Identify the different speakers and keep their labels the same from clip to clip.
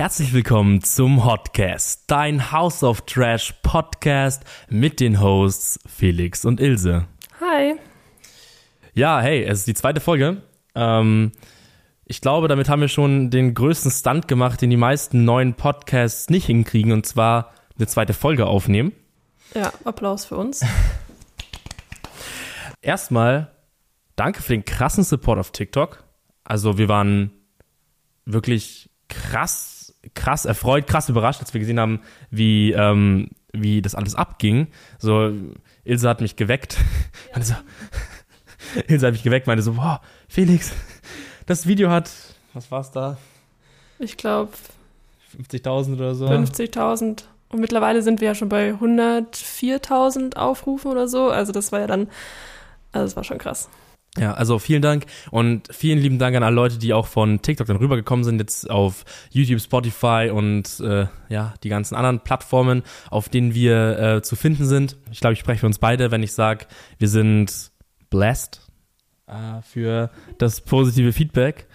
Speaker 1: Herzlich willkommen zum Hotcast, dein House of Trash Podcast mit den Hosts Felix und Ilse.
Speaker 2: Hi.
Speaker 1: Ja, hey, es ist die zweite Folge. Ähm, ich glaube, damit haben wir schon den größten Stunt gemacht, den die meisten neuen Podcasts nicht hinkriegen, und zwar eine zweite Folge aufnehmen.
Speaker 2: Ja, Applaus für uns.
Speaker 1: Erstmal danke für den krassen Support auf TikTok. Also wir waren wirklich krass, krass erfreut, krass überrascht, als wir gesehen haben, wie, ähm, wie das alles abging. So, Ilse hat mich geweckt. Ja. So, Ilse hat mich geweckt, meinte so, boah, Felix, das Video hat, was war's da?
Speaker 2: Ich glaube
Speaker 1: 50.000 oder so.
Speaker 2: 50.000. Und mittlerweile sind wir ja schon bei 104.000 Aufrufen oder so. Also das war ja dann, also das war schon krass.
Speaker 1: Ja, also vielen Dank und vielen lieben Dank an alle Leute, die auch von TikTok dann rübergekommen sind, jetzt auf YouTube, Spotify und äh, ja, die ganzen anderen Plattformen, auf denen wir äh, zu finden sind. Ich glaube, ich spreche für uns beide, wenn ich sage, wir sind blessed äh, für das positive Feedback.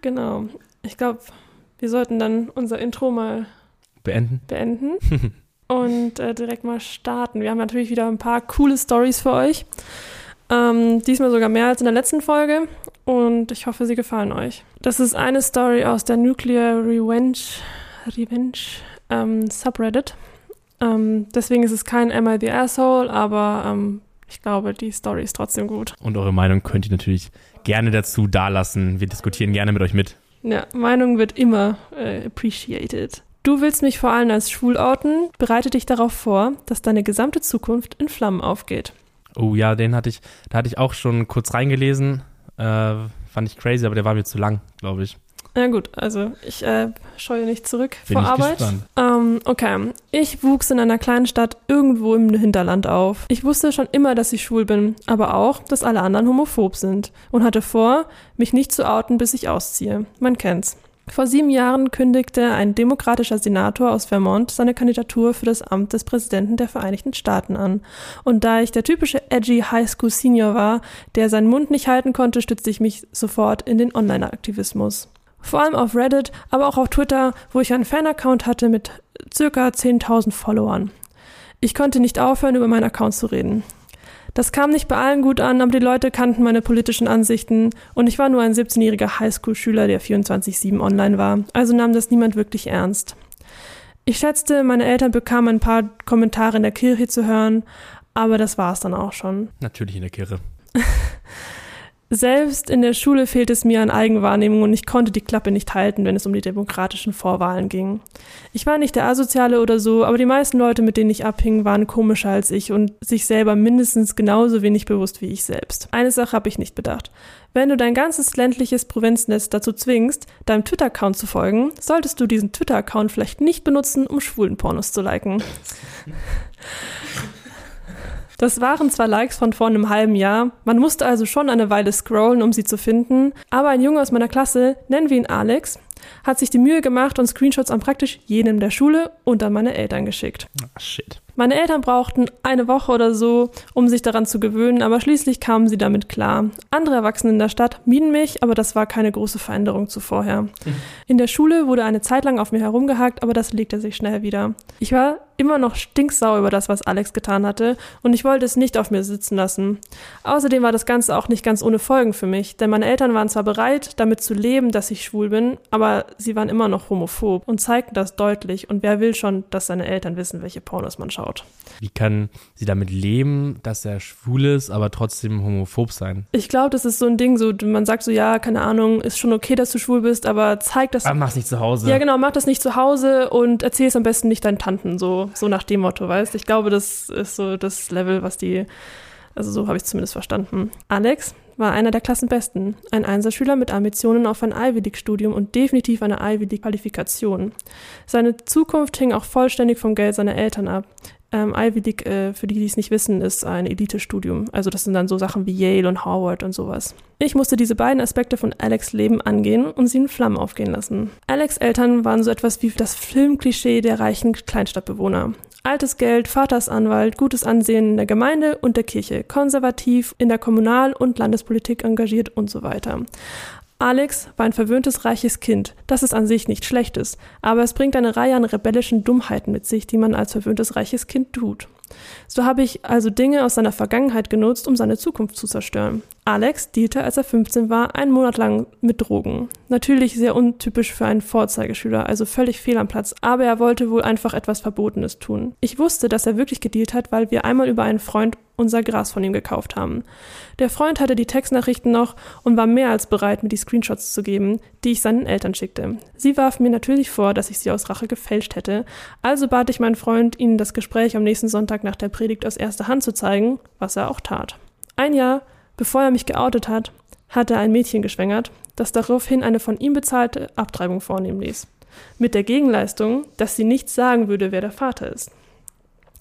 Speaker 2: Genau. Ich glaube, wir sollten dann unser Intro mal
Speaker 1: beenden.
Speaker 2: Beenden. und äh, direkt mal starten. Wir haben natürlich wieder ein paar coole Stories für euch. Ähm, diesmal sogar mehr als in der letzten Folge und ich hoffe, sie gefallen euch. Das ist eine Story aus der Nuclear Revenge, Revenge ähm, Subreddit. Ähm, deswegen ist es kein Am I the Asshole, aber ähm, ich glaube, die Story ist trotzdem gut.
Speaker 1: Und eure Meinung könnt ihr natürlich gerne dazu dalassen. Wir diskutieren gerne mit euch mit.
Speaker 2: Ja, Meinung wird immer äh, appreciated. Du willst mich vor allem als schwul outen. Bereite dich darauf vor, dass deine gesamte Zukunft in Flammen aufgeht.
Speaker 1: Oh ja, den hatte ich, da hatte ich auch schon kurz reingelesen. Äh, fand ich crazy, aber der war mir zu lang, glaube ich.
Speaker 2: Ja gut, also ich äh, scheue nicht zurück
Speaker 1: Bin
Speaker 2: vor Arbeit. Ähm, okay, ich wuchs in einer kleinen Stadt irgendwo im Hinterland auf. Ich wusste schon immer, dass ich schwul bin, aber auch, dass alle anderen homophob sind und hatte vor, mich nicht zu outen, bis ich ausziehe. Man kennt's. Vor sieben Jahren kündigte ein demokratischer Senator aus Vermont seine Kandidatur für das Amt des Präsidenten der Vereinigten Staaten an. Und da ich der typische edgy High School Senior war, der seinen Mund nicht halten konnte, stützte ich mich sofort in den Online-Aktivismus. Vor allem auf Reddit, aber auch auf Twitter, wo ich einen Fan-Account hatte mit circa 10.000 Followern. Ich konnte nicht aufhören, über meinen Account zu reden. Das kam nicht bei allen gut an, aber die Leute kannten meine politischen Ansichten und ich war nur ein 17-jähriger Highschool-Schüler, der 24-7 online war, also nahm das niemand wirklich ernst. Ich schätzte, meine Eltern bekamen ein paar Kommentare in der Kirche zu hören, aber das war es dann auch schon.
Speaker 1: Natürlich in der Kirche.
Speaker 2: Selbst in der Schule fehlt es mir an Eigenwahrnehmung und ich konnte die Klappe nicht halten, wenn es um die demokratischen Vorwahlen ging. Ich war nicht der Asoziale oder so, aber die meisten Leute, mit denen ich abhing, waren komischer als ich und sich selber mindestens genauso wenig bewusst wie ich selbst. Eine Sache habe ich nicht bedacht. Wenn du dein ganzes ländliches Provinznetz dazu zwingst, deinem Twitter-Account zu folgen, solltest du diesen Twitter-Account vielleicht nicht benutzen, um schwulen Pornos zu liken. Das waren zwar Likes von vor einem halben Jahr, man musste also schon eine Weile scrollen, um sie zu finden, aber ein Junge aus meiner Klasse, nennen wir ihn Alex, hat sich die Mühe gemacht und Screenshots an praktisch jedem der Schule und an meine Eltern geschickt.
Speaker 1: Ah, shit.
Speaker 2: Meine Eltern brauchten eine Woche oder so, um sich daran zu gewöhnen, aber schließlich kamen sie damit klar. Andere Erwachsene in der Stadt mieden mich, aber das war keine große Veränderung zu vorher. In der Schule wurde eine Zeit lang auf mir herumgehakt, aber das legte sich schnell wieder. Ich war immer noch stinksau über das, was Alex getan hatte, und ich wollte es nicht auf mir sitzen lassen. Außerdem war das Ganze auch nicht ganz ohne Folgen für mich, denn meine Eltern waren zwar bereit, damit zu leben, dass ich schwul bin, aber sie waren immer noch homophob und zeigten das deutlich, und wer will schon, dass seine Eltern wissen, welche Pornos man schaut.
Speaker 1: Wie kann sie damit leben, dass er schwul ist, aber trotzdem homophob sein?
Speaker 2: Ich glaube, das ist so ein Ding, so man sagt so, ja, keine Ahnung, ist schon okay, dass du schwul bist, aber zeig das.
Speaker 1: Aber mach's nicht zu Hause.
Speaker 2: Ja, genau, mach das nicht zu Hause und erzähl es am besten nicht deinen Tanten, so, so nach dem Motto, weißt Ich glaube, das ist so das Level, was die, also so habe ich zumindest verstanden. Alex, war einer der Klassenbesten, ein Einserschüler mit Ambitionen auf ein Ivy League-Studium und definitiv eine Ivy League-Qualifikation. Seine Zukunft hing auch vollständig vom Geld seiner Eltern ab. Ähm, Ivy League, äh, für die, die es nicht wissen, ist ein Elite-Studium. Also das sind dann so Sachen wie Yale und Harvard und sowas. Ich musste diese beiden Aspekte von Alex Leben angehen und sie in Flammen aufgehen lassen. Alex Eltern waren so etwas wie das Filmklischee der reichen Kleinstadtbewohner. Altes Geld, Vatersanwalt, gutes Ansehen in der Gemeinde und der Kirche, konservativ, in der Kommunal- und Landespolitik engagiert und so weiter. Alex war ein verwöhntes, reiches Kind. Das ist an sich nichts Schlechtes, aber es bringt eine Reihe an rebellischen Dummheiten mit sich, die man als verwöhntes, reiches Kind tut. So habe ich also Dinge aus seiner Vergangenheit genutzt, um seine Zukunft zu zerstören. Alex dealte, als er 15 war, einen Monat lang mit Drogen. Natürlich sehr untypisch für einen Vorzeigeschüler, also völlig fehl am Platz, aber er wollte wohl einfach etwas Verbotenes tun. Ich wusste, dass er wirklich gedealt hat, weil wir einmal über einen Freund unser Gras von ihm gekauft haben. Der Freund hatte die Textnachrichten noch und war mehr als bereit, mir die Screenshots zu geben, die ich seinen Eltern schickte. Sie warfen mir natürlich vor, dass ich sie aus Rache gefälscht hätte, also bat ich meinen Freund, ihnen das Gespräch am nächsten Sonntag nach der Predigt aus erster Hand zu zeigen, was er auch tat. Ein Jahr, bevor er mich geoutet hat, hatte er ein Mädchen geschwängert, das daraufhin eine von ihm bezahlte Abtreibung vornehmen ließ. Mit der Gegenleistung, dass sie nichts sagen würde, wer der Vater ist.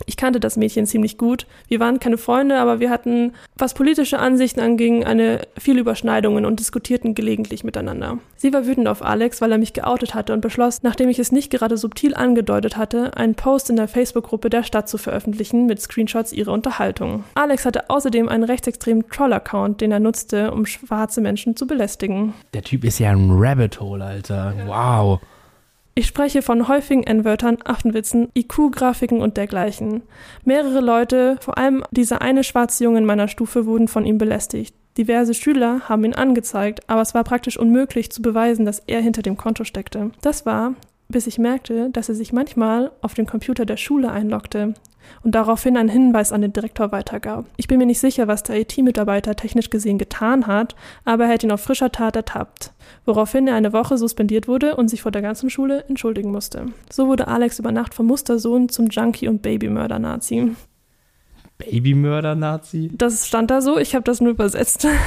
Speaker 2: Ich kannte das Mädchen ziemlich gut. Wir waren keine Freunde, aber wir hatten, was politische Ansichten anging, eine viele Überschneidungen und diskutierten gelegentlich miteinander. Sie war wütend auf Alex, weil er mich geoutet hatte und beschloss, nachdem ich es nicht gerade subtil angedeutet hatte, einen Post in der Facebook-Gruppe der Stadt zu veröffentlichen mit Screenshots ihrer Unterhaltung. Alex hatte außerdem einen rechtsextremen Troll-Account, den er nutzte, um schwarze Menschen zu belästigen.
Speaker 1: Der Typ ist ja ein Rabbit Hole, Alter. Wow.
Speaker 2: Ich spreche von häufigen N-Wörtern, Affenwitzen, IQ-Grafiken und dergleichen. Mehrere Leute, vor allem dieser eine schwarze Junge in meiner Stufe, wurden von ihm belästigt. Diverse Schüler haben ihn angezeigt, aber es war praktisch unmöglich zu beweisen, dass er hinter dem Konto steckte. Das war, bis ich merkte, dass er sich manchmal auf den Computer der Schule einloggte und daraufhin einen Hinweis an den Direktor weitergab. Ich bin mir nicht sicher, was der IT-Mitarbeiter technisch gesehen getan hat, aber er hat ihn auf frischer Tat ertappt, woraufhin er eine Woche suspendiert wurde und sich vor der ganzen Schule entschuldigen musste. So wurde Alex über Nacht vom Mustersohn zum Junkie- und Babymörder-Nazi.
Speaker 1: Babymörder-Nazi?
Speaker 2: Das stand da so, ich habe das nur übersetzt.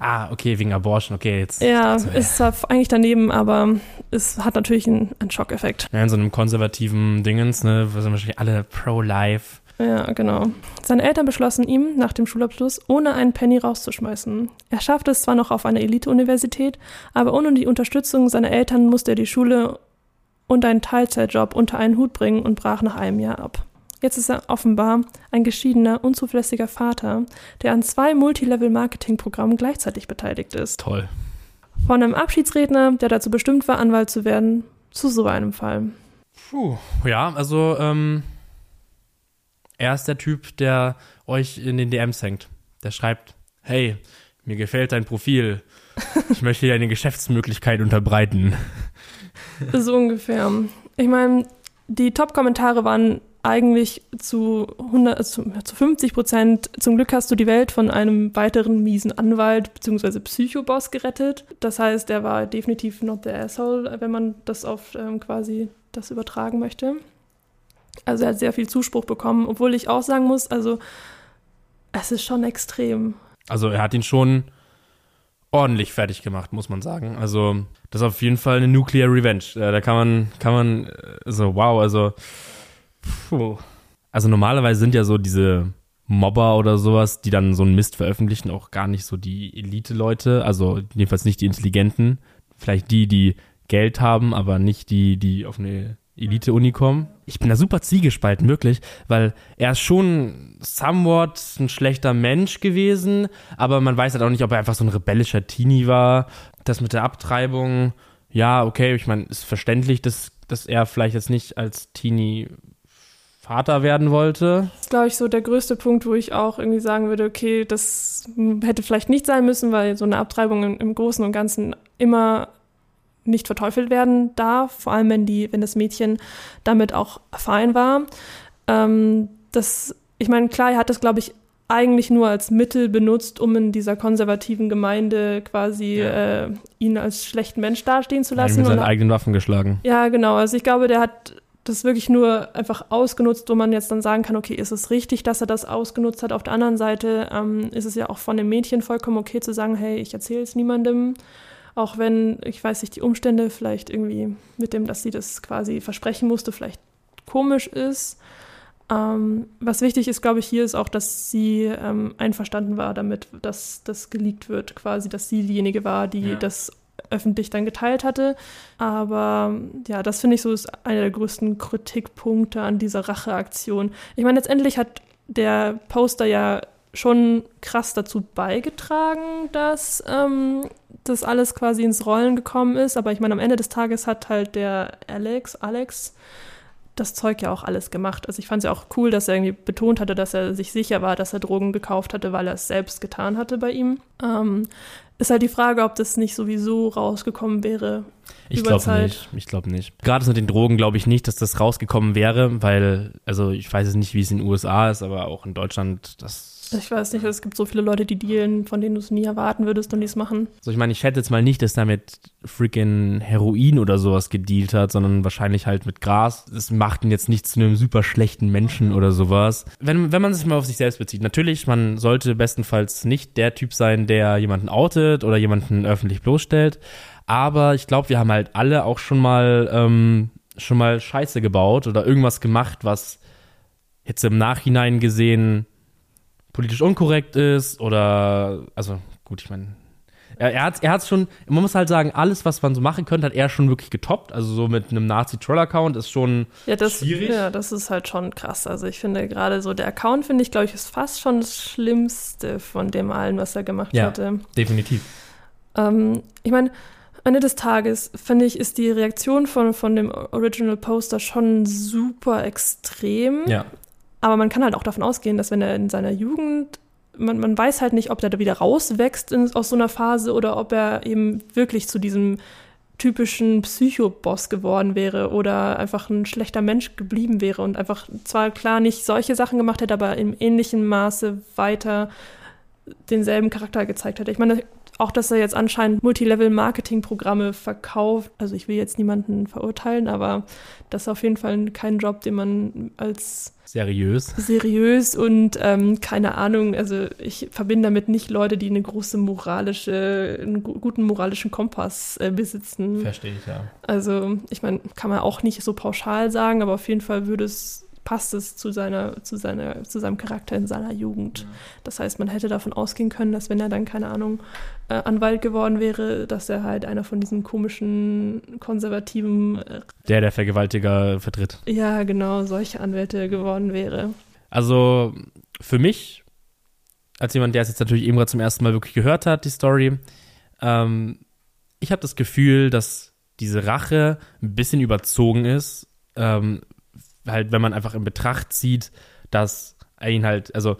Speaker 1: Ah, okay, wegen Abortion, okay. Jetzt,
Speaker 2: ja,
Speaker 1: also,
Speaker 2: ist zwar eigentlich daneben, aber es hat natürlich einen, einen Schockeffekt.
Speaker 1: Ja, in so einem konservativen Dingens, ne, wo sind wahrscheinlich alle pro-life.
Speaker 2: Ja, genau. Seine Eltern beschlossen ihm, nach dem Schulabschluss, ohne einen Penny rauszuschmeißen. Er schaffte es zwar noch auf eine Elite-Universität, aber ohne die Unterstützung seiner Eltern musste er die Schule und einen Teilzeitjob unter einen Hut bringen und brach nach einem Jahr ab. Jetzt ist er offenbar ein geschiedener, unzuverlässiger Vater, der an zwei Multilevel-Marketing-Programmen gleichzeitig beteiligt ist.
Speaker 1: Toll.
Speaker 2: Von einem Abschiedsredner, der dazu bestimmt war, Anwalt zu werden, zu so einem Fall.
Speaker 1: Puh, ja, also ähm, er ist der Typ, der euch in den DMs hängt. Der schreibt, hey, mir gefällt dein Profil. Ich möchte dir eine Geschäftsmöglichkeit unterbreiten.
Speaker 2: So ungefähr. Ich meine, die Top-Kommentare waren eigentlich zu, 100, zu, zu 50 Prozent, zum Glück hast du die Welt von einem weiteren miesen Anwalt bzw. Psychoboss gerettet. Das heißt, er war definitiv not the asshole, wenn man das auf ähm, quasi das übertragen möchte. Also er hat sehr viel Zuspruch bekommen, obwohl ich auch sagen muss, also es ist schon extrem.
Speaker 1: Also er hat ihn schon ordentlich fertig gemacht, muss man sagen. Also das ist auf jeden Fall eine Nuclear Revenge. Da kann man, kann man, so wow, also Puh. Also normalerweise sind ja so diese Mobber oder sowas, die dann so einen Mist veröffentlichen, auch gar nicht so die Elite-Leute, also jedenfalls nicht die Intelligenten. Vielleicht die, die Geld haben, aber nicht die, die auf eine Elite-Uni kommen. Ich bin da super zwiegespalten, wirklich, weil er ist schon somewhat ein schlechter Mensch gewesen, aber man weiß halt auch nicht, ob er einfach so ein rebellischer Teenie war. Das mit der Abtreibung, ja, okay, ich meine, ist verständlich, dass, dass er vielleicht jetzt nicht als Teenie Vater werden wollte.
Speaker 2: Das ist, glaube ich, so der größte Punkt, wo ich auch irgendwie sagen würde, okay, das hätte vielleicht nicht sein müssen, weil so eine Abtreibung im, im Großen und Ganzen immer nicht verteufelt werden darf, vor allem wenn die, wenn das Mädchen damit auch fein war. Ähm, das, ich meine, klar, er hat das, glaube ich, eigentlich nur als Mittel benutzt, um in dieser konservativen Gemeinde quasi ja. äh, ihn als schlechten Mensch dastehen zu lassen.
Speaker 1: Mit seinen eigenen Waffen geschlagen.
Speaker 2: Ja, genau. Also ich glaube, der hat das wirklich nur einfach ausgenutzt, wo man jetzt dann sagen kann, okay, ist es richtig, dass er das ausgenutzt hat? Auf der anderen Seite ähm, ist es ja auch von dem Mädchen vollkommen okay zu sagen, hey, ich erzähle es niemandem, auch wenn, ich weiß nicht, die Umstände vielleicht irgendwie mit dem, dass sie das quasi versprechen musste, vielleicht komisch ist. Ähm, was wichtig ist, glaube ich, hier ist auch, dass sie ähm, einverstanden war damit, dass das geleakt wird, quasi, dass sie diejenige war, die ja. das öffentlich dann geteilt hatte. Aber ja, das finde ich so ist einer der größten Kritikpunkte an dieser Racheaktion. Ich meine, letztendlich hat der Poster ja schon krass dazu beigetragen, dass, ähm, das alles quasi ins Rollen gekommen ist. Aber ich meine, am Ende des Tages hat halt der Alex, Alex, das Zeug ja auch alles gemacht. Also ich fand es ja auch cool, dass er irgendwie betont hatte, dass er sich sicher war, dass er Drogen gekauft hatte, weil er es selbst getan hatte bei ihm. Ähm, ist halt die Frage, ob das nicht sowieso rausgekommen wäre.
Speaker 1: Ich glaube nicht. Ich glaube nicht. Gerade mit den Drogen glaube ich nicht, dass das rausgekommen wäre, weil, also ich weiß es nicht, wie es in den USA ist, aber auch in Deutschland, das
Speaker 2: ich weiß nicht, es gibt so viele Leute, die dealen, von denen du es nie erwarten würdest und die es machen.
Speaker 1: So, ich meine, ich schätze jetzt mal nicht, dass er mit freaking Heroin oder sowas gedealt hat, sondern wahrscheinlich halt mit Gras. Das macht ihn jetzt nicht zu einem super schlechten Menschen oder sowas. Wenn, wenn man sich mal auf sich selbst bezieht, natürlich, man sollte bestenfalls nicht der Typ sein, der jemanden outet oder jemanden öffentlich bloßstellt. Aber ich glaube, wir haben halt alle auch schon mal, ähm, schon mal Scheiße gebaut oder irgendwas gemacht, was jetzt im Nachhinein gesehen politisch unkorrekt ist oder, also gut, ich meine, er, er hat er hat's schon, man muss halt sagen, alles, was man so machen könnte, hat er schon wirklich getoppt. Also so mit einem Nazi-Troll-Account ist schon
Speaker 2: ja, das,
Speaker 1: schwierig.
Speaker 2: Ja, das ist halt schon krass. Also ich finde gerade so, der Account, finde ich, glaube ich, ist fast schon das Schlimmste von dem allen, was er gemacht
Speaker 1: ja,
Speaker 2: hatte.
Speaker 1: definitiv.
Speaker 2: Ähm, ich meine, Ende des Tages, finde ich, ist die Reaktion von, von dem Original Poster schon super extrem.
Speaker 1: Ja.
Speaker 2: Aber man kann halt auch davon ausgehen, dass wenn er in seiner Jugend, man, man weiß halt nicht, ob er da wieder rauswächst in, aus so einer Phase oder ob er eben wirklich zu diesem typischen Psychoboss geworden wäre oder einfach ein schlechter Mensch geblieben wäre und einfach zwar klar nicht solche Sachen gemacht hätte, aber im ähnlichen Maße weiter denselben Charakter gezeigt hätte. Ich meine, auch, dass er jetzt anscheinend Multilevel-Marketing-Programme verkauft. Also ich will jetzt niemanden verurteilen, aber das ist auf jeden Fall kein Job, den man als
Speaker 1: seriös,
Speaker 2: seriös und ähm, keine Ahnung. Also ich verbinde damit nicht Leute, die eine große moralische, einen guten moralischen Kompass äh, besitzen.
Speaker 1: Verstehe ich ja.
Speaker 2: Also ich meine, kann man auch nicht so pauschal sagen, aber auf jeden Fall würde es passt es zu seiner, zu seiner, zu seinem Charakter in seiner Jugend. Das heißt, man hätte davon ausgehen können, dass wenn er dann, keine Ahnung, äh, Anwalt geworden wäre, dass er halt einer von diesen komischen, konservativen
Speaker 1: äh, Der, der Vergewaltiger vertritt.
Speaker 2: Ja, genau, solche Anwälte geworden wäre.
Speaker 1: Also für mich, als jemand, der es jetzt natürlich eben gerade zum ersten Mal wirklich gehört hat, die Story, ähm, ich habe das Gefühl, dass diese Rache ein bisschen überzogen ist, ähm, halt, wenn man einfach in Betracht zieht, dass er ihn halt, also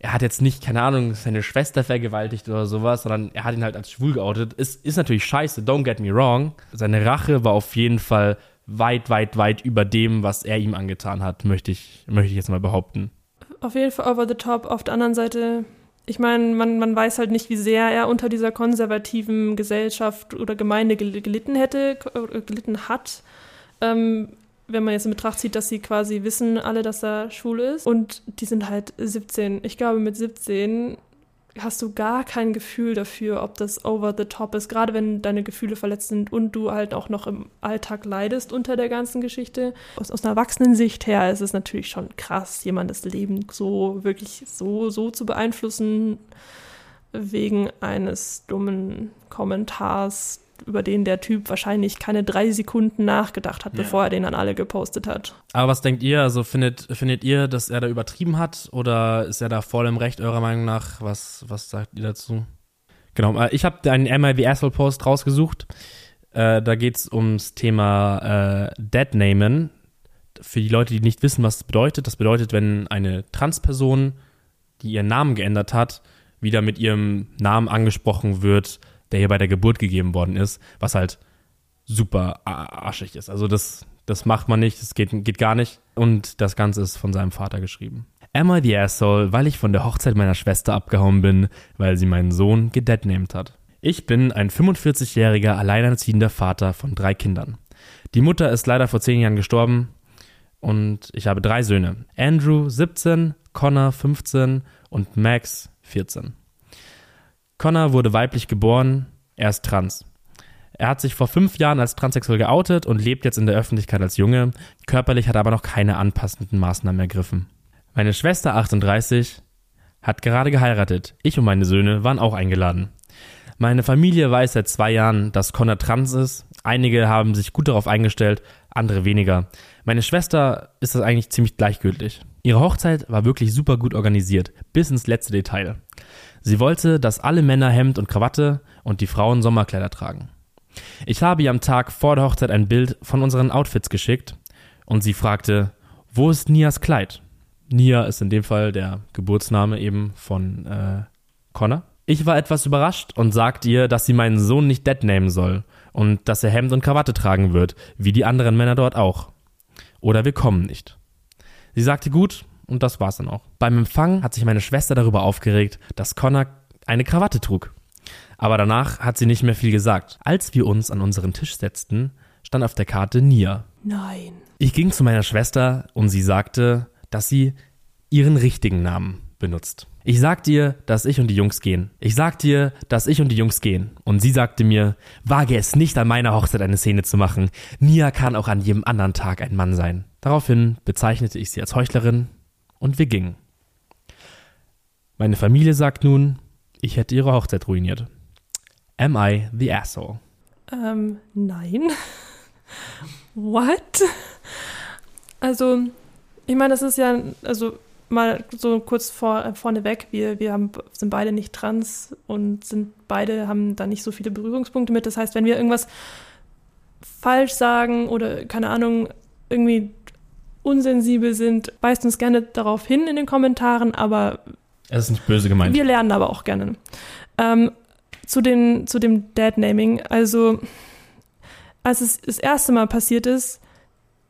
Speaker 1: er hat jetzt nicht, keine Ahnung, seine Schwester vergewaltigt oder sowas, sondern er hat ihn halt als schwul geoutet. Ist, ist natürlich scheiße, don't get me wrong. Seine Rache war auf jeden Fall weit, weit, weit über dem, was er ihm angetan hat, möchte ich, möchte ich jetzt mal behaupten.
Speaker 2: Auf jeden Fall over the top. Auf der anderen Seite, ich meine, man, man weiß halt nicht, wie sehr er unter dieser konservativen Gesellschaft oder Gemeinde gelitten hätte, gelitten hat. Ähm, wenn man jetzt in Betracht zieht, dass sie quasi wissen alle, dass er schwul ist. Und die sind halt 17. Ich glaube, mit 17 hast du gar kein Gefühl dafür, ob das over the top ist, gerade wenn deine Gefühle verletzt sind und du halt auch noch im Alltag leidest unter der ganzen Geschichte. Aus, aus einer Erwachsenen-Sicht her ist es natürlich schon krass, jemandes Leben so wirklich so, so zu beeinflussen wegen eines dummen Kommentars, über den der Typ wahrscheinlich keine drei Sekunden nachgedacht hat, ja. bevor er den an alle gepostet hat.
Speaker 1: Aber was denkt ihr? Also findet, findet ihr, dass er da übertrieben hat oder ist er da voll im Recht eurer Meinung nach? Was, was sagt ihr dazu? Genau, äh, ich habe einen MIV Asshole Post rausgesucht. Äh, da geht es ums Thema äh, Deadnamen. Für die Leute, die nicht wissen, was das bedeutet, das bedeutet, wenn eine Transperson, die ihren Namen geändert hat, wieder mit ihrem Namen angesprochen wird, der hier bei der Geburt gegeben worden ist, was halt super arschig ist. Also das, das macht man nicht, das geht, geht gar nicht. Und das Ganze ist von seinem Vater geschrieben. Am I the asshole, weil ich von der Hochzeit meiner Schwester abgehauen bin, weil sie meinen Sohn gedeadnamed hat. Ich bin ein 45-jähriger alleinerziehender Vater von drei Kindern. Die Mutter ist leider vor zehn Jahren gestorben und ich habe drei Söhne. Andrew 17, Connor 15 und Max 14. Connor wurde weiblich geboren, er ist trans. Er hat sich vor fünf Jahren als transsexuell geoutet und lebt jetzt in der Öffentlichkeit als Junge. Körperlich hat er aber noch keine anpassenden Maßnahmen ergriffen. Meine Schwester 38 hat gerade geheiratet. Ich und meine Söhne waren auch eingeladen. Meine Familie weiß seit zwei Jahren, dass Connor trans ist. Einige haben sich gut darauf eingestellt, andere weniger. Meine Schwester ist das eigentlich ziemlich gleichgültig. Ihre Hochzeit war wirklich super gut organisiert, bis ins letzte Detail. Sie wollte, dass alle Männer Hemd und Krawatte und die Frauen Sommerkleider tragen. Ich habe ihr am Tag vor der Hochzeit ein Bild von unseren Outfits geschickt und sie fragte, wo ist Nias Kleid? Nia ist in dem Fall der Geburtsname eben von äh, Connor. Ich war etwas überrascht und sagte ihr, dass sie meinen Sohn nicht Dead nehmen soll und dass er Hemd und Krawatte tragen wird, wie die anderen Männer dort auch. Oder wir kommen nicht. Sie sagte gut und das war's dann auch. Beim Empfang hat sich meine Schwester darüber aufgeregt, dass Connor eine Krawatte trug. Aber danach hat sie nicht mehr viel gesagt. Als wir uns an unseren Tisch setzten, stand auf der Karte Nia.
Speaker 2: Nein.
Speaker 1: Ich ging zu meiner Schwester und sie sagte, dass sie ihren richtigen Namen benutzt. Ich sagte ihr, dass ich und die Jungs gehen. Ich sagte ihr, dass ich und die Jungs gehen. Und sie sagte mir, wage es nicht an meiner Hochzeit eine Szene zu machen. Nia kann auch an jedem anderen Tag ein Mann sein. Daraufhin bezeichnete ich sie als Heuchlerin und wir gingen. Meine Familie sagt nun, ich hätte ihre Hochzeit ruiniert. Am I the asshole?
Speaker 2: Ähm, nein. What? Also, ich meine, das ist ja, also mal so kurz vor, äh, vorneweg, wir, wir haben, sind beide nicht trans und sind beide, haben da nicht so viele Berührungspunkte mit. Das heißt, wenn wir irgendwas falsch sagen oder keine Ahnung, irgendwie unsensibel sind, weist uns gerne darauf hin in den Kommentaren, aber
Speaker 1: Es ist nicht böse gemeint.
Speaker 2: wir lernen aber auch gerne. Ähm, zu, den, zu dem Dad-Naming, also als es das erste Mal passiert ist,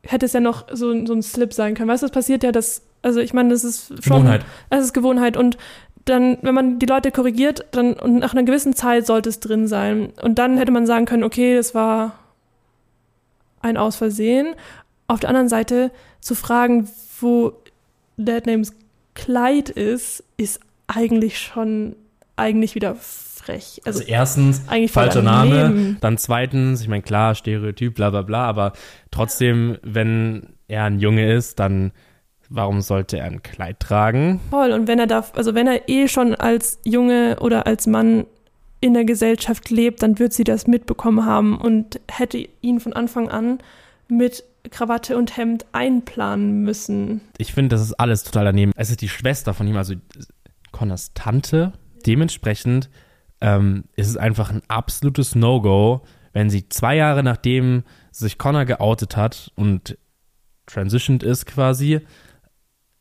Speaker 2: hätte es ja noch so, so ein Slip sein können. Weißt du, es passiert ja, dass, also ich meine, das ist schon,
Speaker 1: Gewohnheit.
Speaker 2: es ist Gewohnheit und dann, wenn man die Leute korrigiert, dann und nach einer gewissen Zeit sollte es drin sein. Und dann hätte man sagen können, okay, das war ein Aus Versehen. Auf der anderen Seite zu fragen, wo Dead Names Kleid ist, ist eigentlich schon eigentlich wieder frech.
Speaker 1: Also,
Speaker 2: Also,
Speaker 1: erstens, falscher Name. Dann zweitens, ich meine, klar, Stereotyp, bla bla bla, aber trotzdem, wenn er ein Junge ist, dann warum sollte er ein Kleid tragen?
Speaker 2: Voll. Und wenn er darf, also wenn er eh schon als Junge oder als Mann in der Gesellschaft lebt, dann wird sie das mitbekommen haben und hätte ihn von Anfang an mit Krawatte und Hemd einplanen müssen.
Speaker 1: Ich finde, das ist alles total daneben. Es ist die Schwester von ihm, also Connors Tante. Dementsprechend ähm, ist es einfach ein absolutes No-Go, wenn sie zwei Jahre nachdem sich Connor geoutet hat und transitioned ist quasi,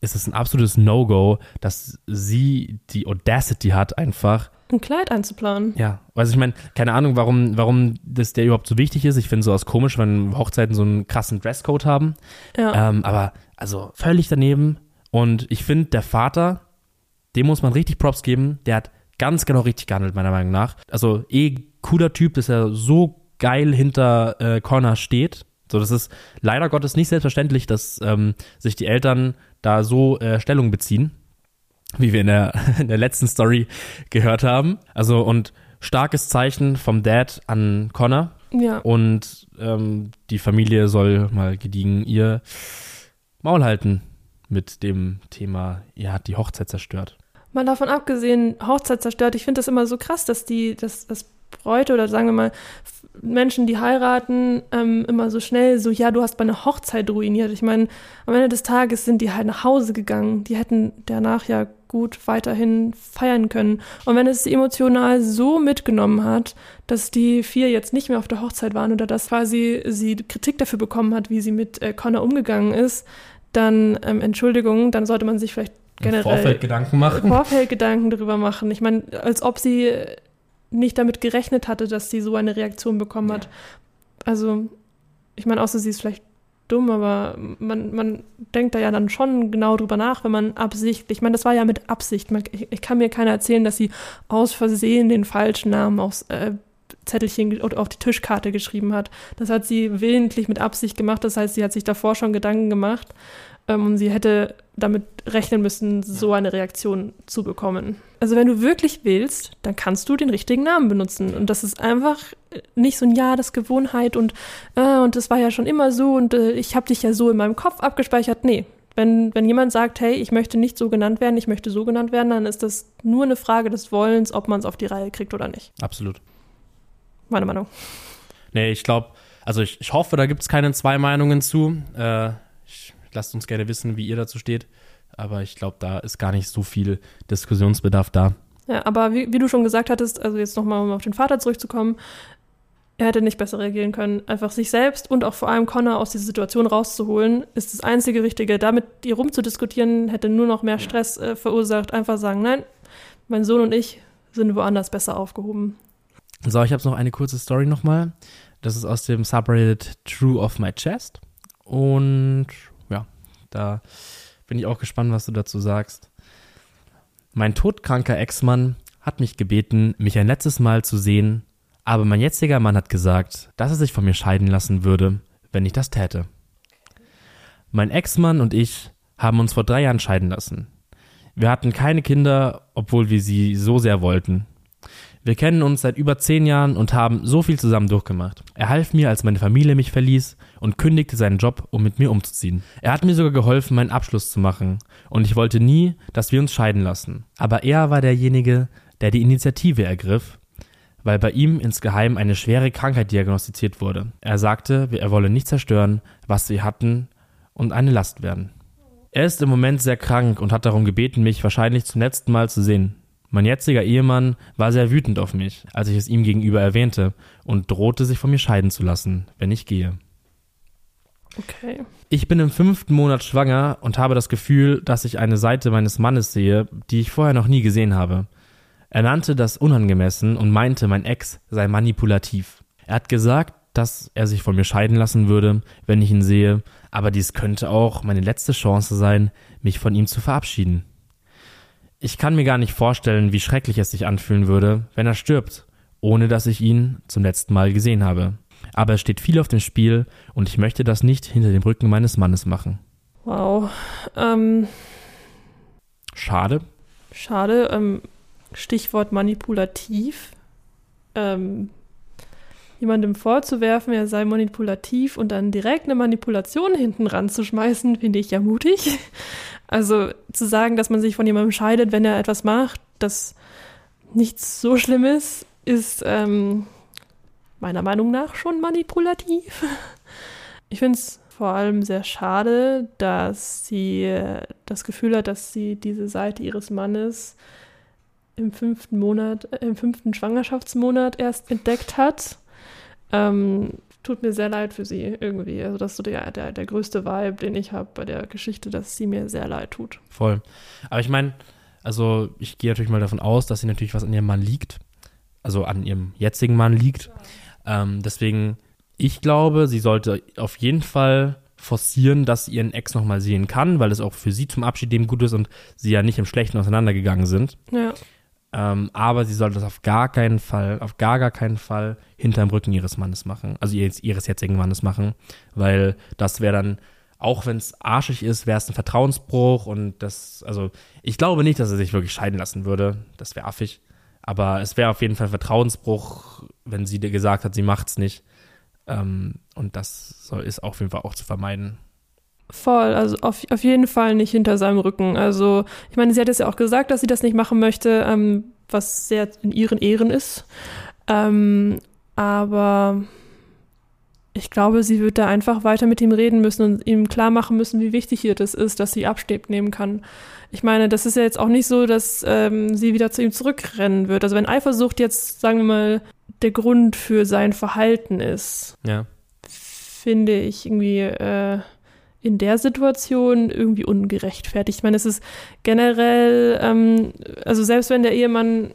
Speaker 1: ist es ein absolutes No-Go, dass sie die Audacity hat, einfach
Speaker 2: Ein Kleid einzuplanen.
Speaker 1: ja, also ich meine, keine Ahnung, warum, warum das der überhaupt so wichtig ist. Ich finde sowas komisch, wenn Hochzeiten so einen krassen Dresscode haben.
Speaker 2: Ja.
Speaker 1: Ähm, aber also völlig daneben. Und ich finde, der Vater, dem muss man richtig Props geben. Der hat ganz genau richtig gehandelt, meiner Meinung nach. Also eh cooler Typ, dass er so geil hinter äh, Connor steht. So, das ist leider Gottes nicht selbstverständlich, dass ähm, sich die Eltern da so äh, Stellung beziehen, wie wir in der, in der letzten Story gehört haben. Also und starkes Zeichen vom Dad an Connor.
Speaker 2: ja.
Speaker 1: Und ähm, die Familie soll mal gediegen ihr Maul halten mit dem Thema, ihr hat die Hochzeit zerstört.
Speaker 2: Mal davon abgesehen, Hochzeit zerstört, ich finde das immer so krass, dass die, dass, dass Bräute oder sagen wir mal Menschen, die heiraten, ähm, immer so schnell so, ja, du hast meine Hochzeit ruiniert. Ich meine, am Ende des Tages sind die halt nach Hause gegangen. Die hätten danach ja gut weiterhin feiern können. Und wenn es sie emotional so mitgenommen hat, dass die vier jetzt nicht mehr auf der Hochzeit waren oder dass quasi sie Kritik dafür bekommen hat, wie sie mit äh, Connor umgegangen ist, dann, ähm, Entschuldigung, dann sollte man sich vielleicht generell
Speaker 1: Im Vorfeld Gedanken
Speaker 2: im
Speaker 1: machen.
Speaker 2: Vorfeld Gedanken darüber machen. Ich meine, als ob sie nicht damit gerechnet hatte, dass sie so eine Reaktion bekommen hat. Also, ich meine, außer sie ist vielleicht dumm, aber man, man denkt da ja dann schon genau drüber nach, wenn man absichtlich, ich meine, das war ja mit Absicht. Man, ich, ich kann mir keiner erzählen, dass sie aus Versehen den falschen Namen aufs äh, Zettelchen oder auf die Tischkarte geschrieben hat. Das hat sie willentlich mit Absicht gemacht. Das heißt, sie hat sich davor schon Gedanken gemacht ähm, und sie hätte damit rechnen müssen, so eine Reaktion zu bekommen. Also wenn du wirklich willst, dann kannst du den richtigen Namen benutzen. Und das ist einfach nicht so ein Ja, das ist Gewohnheit und, äh, und das war ja schon immer so und äh, ich habe dich ja so in meinem Kopf abgespeichert. Nee. Wenn, wenn jemand sagt, hey, ich möchte nicht so genannt werden, ich möchte so genannt werden, dann ist das nur eine Frage des Wollens, ob man es auf die Reihe kriegt oder nicht.
Speaker 1: Absolut.
Speaker 2: Meine Meinung.
Speaker 1: Nee, ich glaube, also ich, ich hoffe, da gibt es keine zwei Meinungen zu. Äh, lasst uns gerne wissen, wie ihr dazu steht. aber ich glaube, da ist gar nicht so viel Diskussionsbedarf da.
Speaker 2: Ja, aber wie, wie du schon gesagt hattest, also jetzt nochmal, um auf den Vater zurückzukommen, er hätte nicht besser reagieren können. Einfach sich selbst und auch vor allem Connor aus dieser Situation rauszuholen, ist das einzige Richtige. Damit ihr rumzudiskutieren, hätte nur noch mehr Stress äh, verursacht. Einfach sagen, nein, mein Sohn und ich sind woanders besser aufgehoben.
Speaker 1: So, ich habe noch eine kurze Story nochmal. Das ist aus dem Subreddit True of My Chest. Und da bin ich auch gespannt, was du dazu sagst. Mein todkranker Ex-Mann hat mich gebeten, mich ein letztes Mal zu sehen, aber mein jetziger Mann hat gesagt, dass er sich von mir scheiden lassen würde, wenn ich das täte. Mein Ex-Mann und ich haben uns vor drei Jahren scheiden lassen. Wir hatten keine Kinder, obwohl wir sie so sehr wollten. Wir kennen uns seit über zehn Jahren und haben so viel zusammen durchgemacht. Er half mir, als meine Familie mich verließ und kündigte seinen Job, um mit mir umzuziehen. Er hat mir sogar geholfen, meinen Abschluss zu machen und ich wollte nie, dass wir uns scheiden lassen. Aber er war derjenige, der die Initiative ergriff weil bei ihm insgeheim eine schwere Krankheit diagnostiziert wurde. Er sagte, er wolle nicht zerstören, was sie hatten und eine Last werden. Er ist im Moment sehr krank und hat darum gebeten, mich wahrscheinlich zum letzten Mal zu sehen. Mein jetziger Ehemann war sehr wütend auf mich, als ich es ihm gegenüber erwähnte, und drohte sich von mir scheiden zu lassen, wenn ich gehe.
Speaker 2: Okay.
Speaker 1: Ich bin im fünften Monat schwanger und habe das Gefühl, dass ich eine Seite meines Mannes sehe, die ich vorher noch nie gesehen habe. Er nannte das unangemessen und meinte, mein Ex sei manipulativ. Er hat gesagt, dass er sich von mir scheiden lassen würde, wenn ich ihn sehe, aber dies könnte auch meine letzte Chance sein, mich von ihm zu verabschieden. Ich kann mir gar nicht vorstellen, wie schrecklich es sich anfühlen würde, wenn er stirbt, ohne dass ich ihn zum letzten Mal gesehen habe. Aber es steht viel auf dem Spiel und ich möchte das nicht hinter dem Rücken meines Mannes machen.
Speaker 2: Wow. Ähm,
Speaker 1: Schade.
Speaker 2: schade. Ähm, Stichwort manipulativ. Ähm, jemandem vorzuwerfen, er sei manipulativ und dann direkt eine Manipulation hinten ranzuschmeißen, finde ich ja mutig. Also zu sagen, dass man sich von jemandem scheidet, wenn er etwas macht, das nichts so schlimm ist, ist ähm, meiner Meinung nach schon manipulativ. Ich finde es vor allem sehr schade, dass sie das Gefühl hat, dass sie diese Seite ihres Mannes im fünften Monat, äh, im fünften Schwangerschaftsmonat erst entdeckt hat. Ähm, tut mir sehr leid für sie irgendwie. Also das ist so der, der, der größte Vibe, den ich habe bei der Geschichte, dass sie mir sehr leid tut.
Speaker 1: Voll. Aber ich meine, also ich gehe natürlich mal davon aus, dass sie natürlich was an ihrem Mann liegt. Also an ihrem jetzigen Mann liegt. Ähm, deswegen, ich glaube, sie sollte auf jeden Fall forcieren, dass sie ihren Ex nochmal sehen kann, weil es auch für sie zum Abschied dem gut ist und sie ja nicht im Schlechten auseinandergegangen sind.
Speaker 2: Ja.
Speaker 1: Ähm, aber sie sollte das auf gar keinen Fall, auf gar, gar keinen Fall hinterm Rücken ihres Mannes machen. Also ihres, ihres jetzigen Mannes machen. Weil das wäre dann, auch wenn es arschig ist, wäre es ein Vertrauensbruch und das, also ich glaube nicht, dass er sich wirklich scheiden lassen würde. Das wäre affig. Aber es wäre auf jeden Fall Vertrauensbruch, wenn sie dir gesagt hat, sie macht's nicht. Ähm, und das soll, ist auf jeden Fall auch zu vermeiden.
Speaker 2: Voll, also auf, auf jeden Fall nicht hinter seinem Rücken. Also, ich meine, sie hat es ja auch gesagt, dass sie das nicht machen möchte, ähm, was sehr in ihren Ehren ist. Ähm, aber ich glaube, sie wird da einfach weiter mit ihm reden müssen und ihm klar machen müssen, wie wichtig ihr das ist, dass sie Abschied nehmen kann. Ich meine, das ist ja jetzt auch nicht so, dass ähm, sie wieder zu ihm zurückrennen wird. Also wenn Eifersucht jetzt, sagen wir mal, der Grund für sein Verhalten ist,
Speaker 1: Ja.
Speaker 2: finde ich irgendwie äh, in der Situation irgendwie ungerechtfertigt. Ich meine, es ist generell, ähm, also selbst wenn der Ehemann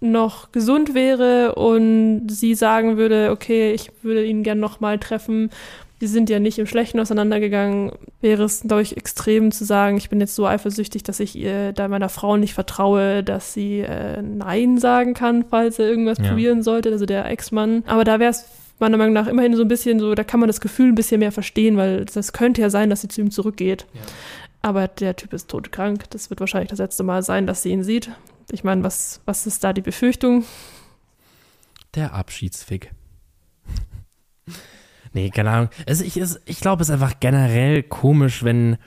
Speaker 2: noch gesund wäre und sie sagen würde, okay, ich würde ihn gern nochmal treffen, die sind ja nicht im Schlechten auseinandergegangen, wäre es, glaube ich, extrem zu sagen, ich bin jetzt so eifersüchtig, dass ich ihr da meiner Frau nicht vertraue, dass sie äh, Nein sagen kann, falls er irgendwas
Speaker 1: Ja.
Speaker 2: probieren sollte, also der Ex-Mann. Aber da wäre es meiner Meinung nach immerhin so ein bisschen so, da kann man das Gefühl ein bisschen mehr verstehen, weil das könnte ja sein, dass sie zu ihm zurückgeht.
Speaker 1: Ja.
Speaker 2: Aber der Typ ist todkrank. Das wird wahrscheinlich das letzte Mal sein, dass sie ihn sieht. Ich meine, was, was ist da die Befürchtung?
Speaker 1: Der Abschiedsfick. nee, keine Ahnung. Also ich, ich glaube, es ist einfach generell komisch, wenn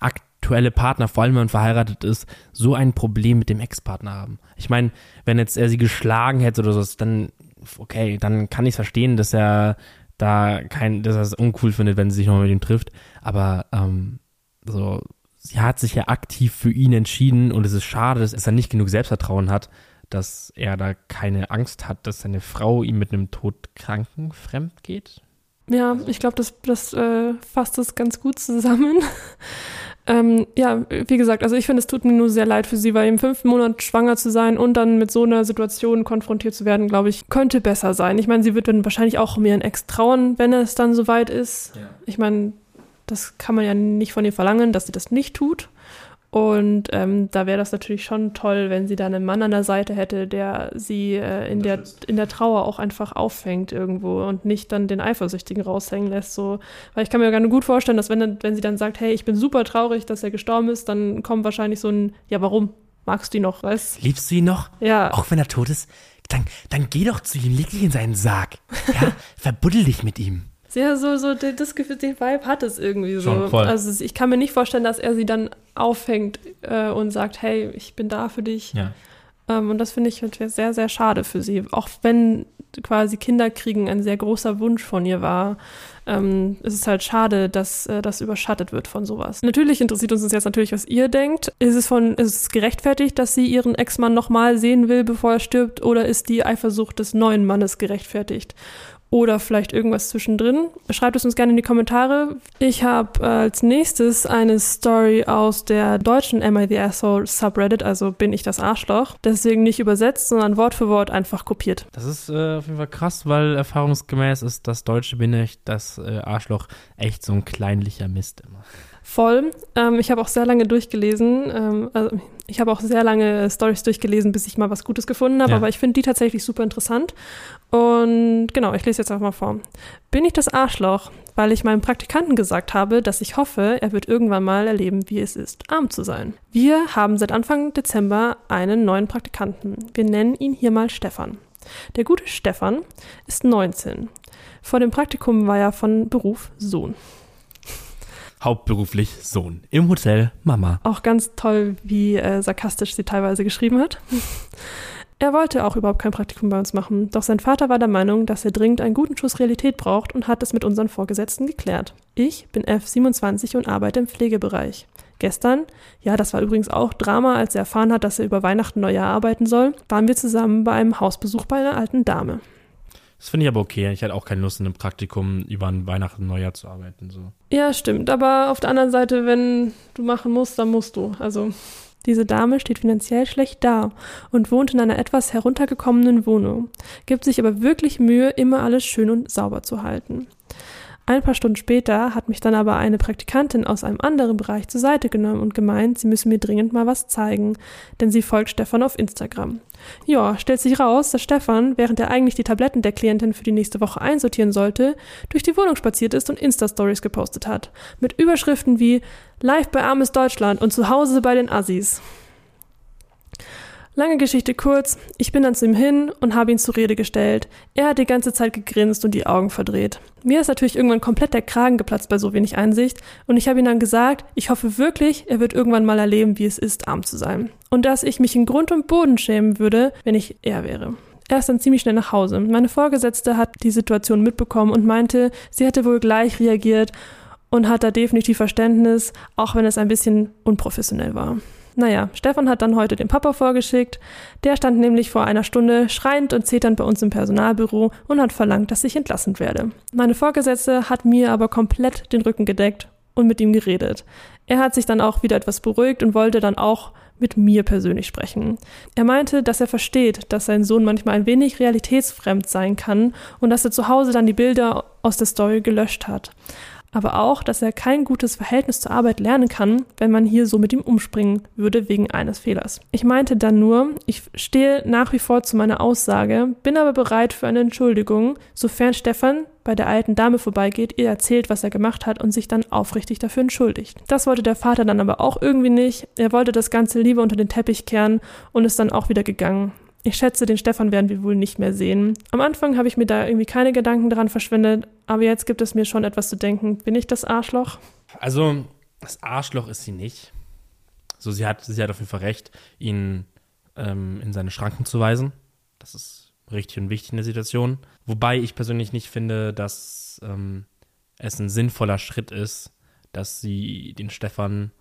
Speaker 1: aktuelle Partner, vor allem wenn man verheiratet ist, so ein Problem mit dem Ex-Partner haben. Ich meine, wenn jetzt er sie geschlagen hätte oder so, dann, okay, dann kann ich verstehen, dass er da kein, dass er es uncool findet, wenn sie sich nochmal mit ihm trifft. Aber ähm, so, sie hat sich ja aktiv für ihn entschieden und es ist schade, dass er nicht genug Selbstvertrauen hat, dass er da keine Angst hat, dass seine Frau ihm mit einem Todkranken fremd geht.
Speaker 2: Ja, ich glaube, das, das äh, fasst das ganz gut zusammen. Ähm, ja, wie gesagt, also ich finde, es tut mir nur sehr leid für sie, weil im fünften Monat schwanger zu sein und dann mit so einer Situation konfrontiert zu werden, glaube ich, könnte besser sein. Ich meine, sie wird dann wahrscheinlich auch um ihren Ex trauen, wenn es dann soweit ist. Ja. Ich meine, das kann man ja nicht von ihr verlangen, dass sie das nicht tut. Und ähm, da wäre das natürlich schon toll, wenn sie da einen Mann an der Seite hätte, der sie äh, in, der, in der Trauer auch einfach auffängt irgendwo und nicht dann den Eifersüchtigen raushängen lässt. So. Weil ich kann mir gerne gut vorstellen, dass wenn, wenn sie dann sagt, hey, ich bin super traurig, dass er gestorben ist, dann kommt wahrscheinlich so ein, ja, warum? Magst du ihn noch, weißt
Speaker 1: Liebst du ihn noch?
Speaker 2: Ja.
Speaker 1: Auch wenn er tot ist? Dann, dann geh doch zu ihm, leg dich in seinen Sarg. Ja, verbuddel dich mit ihm.
Speaker 2: Sehr so, so das Gefühl, den Vibe hat es irgendwie so.
Speaker 1: Schon, voll.
Speaker 2: Also ich kann mir nicht vorstellen, dass er sie dann auffängt äh, und sagt, hey, ich bin da für dich.
Speaker 1: Ja.
Speaker 2: Ähm, und das finde ich sehr, sehr schade für sie. Auch wenn quasi Kinder kriegen ein sehr großer Wunsch von ihr war, ähm, ist es halt schade, dass äh, das überschattet wird von sowas. Natürlich interessiert uns jetzt natürlich, was ihr denkt. Ist es von, ist es gerechtfertigt, dass sie ihren Ex-Mann nochmal sehen will, bevor er stirbt, oder ist die Eifersucht des neuen Mannes gerechtfertigt? Oder vielleicht irgendwas zwischendrin. Schreibt es uns gerne in die Kommentare. Ich habe als nächstes eine Story aus der deutschen Am I the Asshole Subreddit, also bin ich das Arschloch. Deswegen nicht übersetzt, sondern Wort für Wort einfach kopiert.
Speaker 1: Das ist äh, auf jeden Fall krass, weil erfahrungsgemäß ist das Deutsche bin ich das äh, Arschloch echt so ein kleinlicher Mist immer.
Speaker 2: Voll. Ähm, ich habe auch sehr lange durchgelesen. Ähm, also ich habe auch sehr lange Stories durchgelesen, bis ich mal was Gutes gefunden habe, ja. aber ich finde die tatsächlich super interessant. Und genau, ich lese jetzt einfach mal vor. Bin ich das Arschloch, weil ich meinem Praktikanten gesagt habe, dass ich hoffe, er wird irgendwann mal erleben, wie es ist, arm zu sein. Wir haben seit Anfang Dezember einen neuen Praktikanten. Wir nennen ihn hier mal Stefan. Der gute Stefan ist 19. Vor dem Praktikum war er von Beruf Sohn
Speaker 1: hauptberuflich Sohn. Im Hotel Mama.
Speaker 2: Auch ganz toll, wie äh, sarkastisch sie teilweise geschrieben hat. Er wollte auch überhaupt kein Praktikum bei uns machen, doch sein Vater war der Meinung, dass er dringend einen guten Schuss Realität braucht und hat es mit unseren Vorgesetzten geklärt. Ich bin F27 und arbeite im Pflegebereich. Gestern, ja, das war übrigens auch Drama, als er erfahren hat, dass er über Weihnachten Neujahr arbeiten soll, waren wir zusammen bei einem Hausbesuch bei einer alten Dame.
Speaker 1: Das finde ich aber okay. Ich hatte auch keine Lust, in einem Praktikum über ein Weihnachten, Neujahr zu arbeiten. So.
Speaker 2: Ja, stimmt. Aber auf der anderen Seite, wenn du machen musst, dann musst du. Also. Diese Dame steht finanziell schlecht da und wohnt in einer etwas heruntergekommenen Wohnung, gibt sich aber wirklich Mühe, immer alles schön und sauber zu halten. Ein paar Stunden später hat mich dann aber eine Praktikantin aus einem anderen Bereich zur Seite genommen und gemeint, sie müsse mir dringend mal was zeigen, denn sie folgt Stefan auf Instagram. Ja, stellt sich raus, dass Stefan, während er eigentlich die Tabletten der Klientin für die nächste Woche einsortieren sollte, durch die Wohnung spaziert ist und Insta-Stories gepostet hat. Mit Überschriften wie Live bei Armes Deutschland und zu Hause bei den Assis. Lange Geschichte kurz, ich bin dann zu ihm hin und habe ihn zur Rede gestellt. Er hat die ganze Zeit gegrinst und die Augen verdreht. Mir ist natürlich irgendwann komplett der Kragen geplatzt bei so wenig Einsicht und ich habe ihm dann gesagt, ich hoffe wirklich, er wird irgendwann mal erleben, wie es ist, arm zu sein. Und dass ich mich in Grund und Boden schämen würde, wenn ich er wäre. Er ist dann ziemlich schnell nach Hause. Meine Vorgesetzte hat die Situation mitbekommen und meinte, sie hätte wohl gleich reagiert und hat da definitiv Verständnis, auch wenn es ein bisschen unprofessionell war. Naja, Stefan hat dann heute den Papa vorgeschickt. Der stand nämlich vor einer Stunde schreiend und zeternd bei uns im Personalbüro und hat verlangt, dass ich entlassen werde. Meine Vorgesetzte hat mir aber komplett den Rücken gedeckt und mit ihm geredet. Er hat sich dann auch wieder etwas beruhigt und wollte dann auch mit mir persönlich sprechen. Er meinte, dass er versteht, dass sein Sohn manchmal ein wenig realitätsfremd sein kann und dass er zu Hause dann die Bilder aus der Story gelöscht hat aber auch, dass er kein gutes Verhältnis zur Arbeit lernen kann, wenn man hier so mit ihm umspringen würde wegen eines Fehlers. Ich meinte dann nur, ich stehe nach wie vor zu meiner Aussage, bin aber bereit für eine Entschuldigung, sofern Stefan bei der alten Dame vorbeigeht, ihr erzählt, was er gemacht hat und sich dann aufrichtig dafür entschuldigt. Das wollte der Vater dann aber auch irgendwie nicht. Er wollte das Ganze lieber unter den Teppich kehren und ist dann auch wieder gegangen. Ich schätze, den Stefan werden wir wohl nicht mehr sehen. Am Anfang habe ich mir da irgendwie keine Gedanken daran verschwendet, aber jetzt gibt es mir schon etwas zu denken. Bin ich das Arschloch?
Speaker 1: Also, das Arschloch ist sie nicht. So, sie hat, sie hat auf jeden Fall recht, ihn ähm, in seine Schranken zu weisen. Das ist richtig und wichtig in der Situation. Wobei ich persönlich nicht finde, dass ähm, es ein sinnvoller Schritt ist, dass sie den Stefan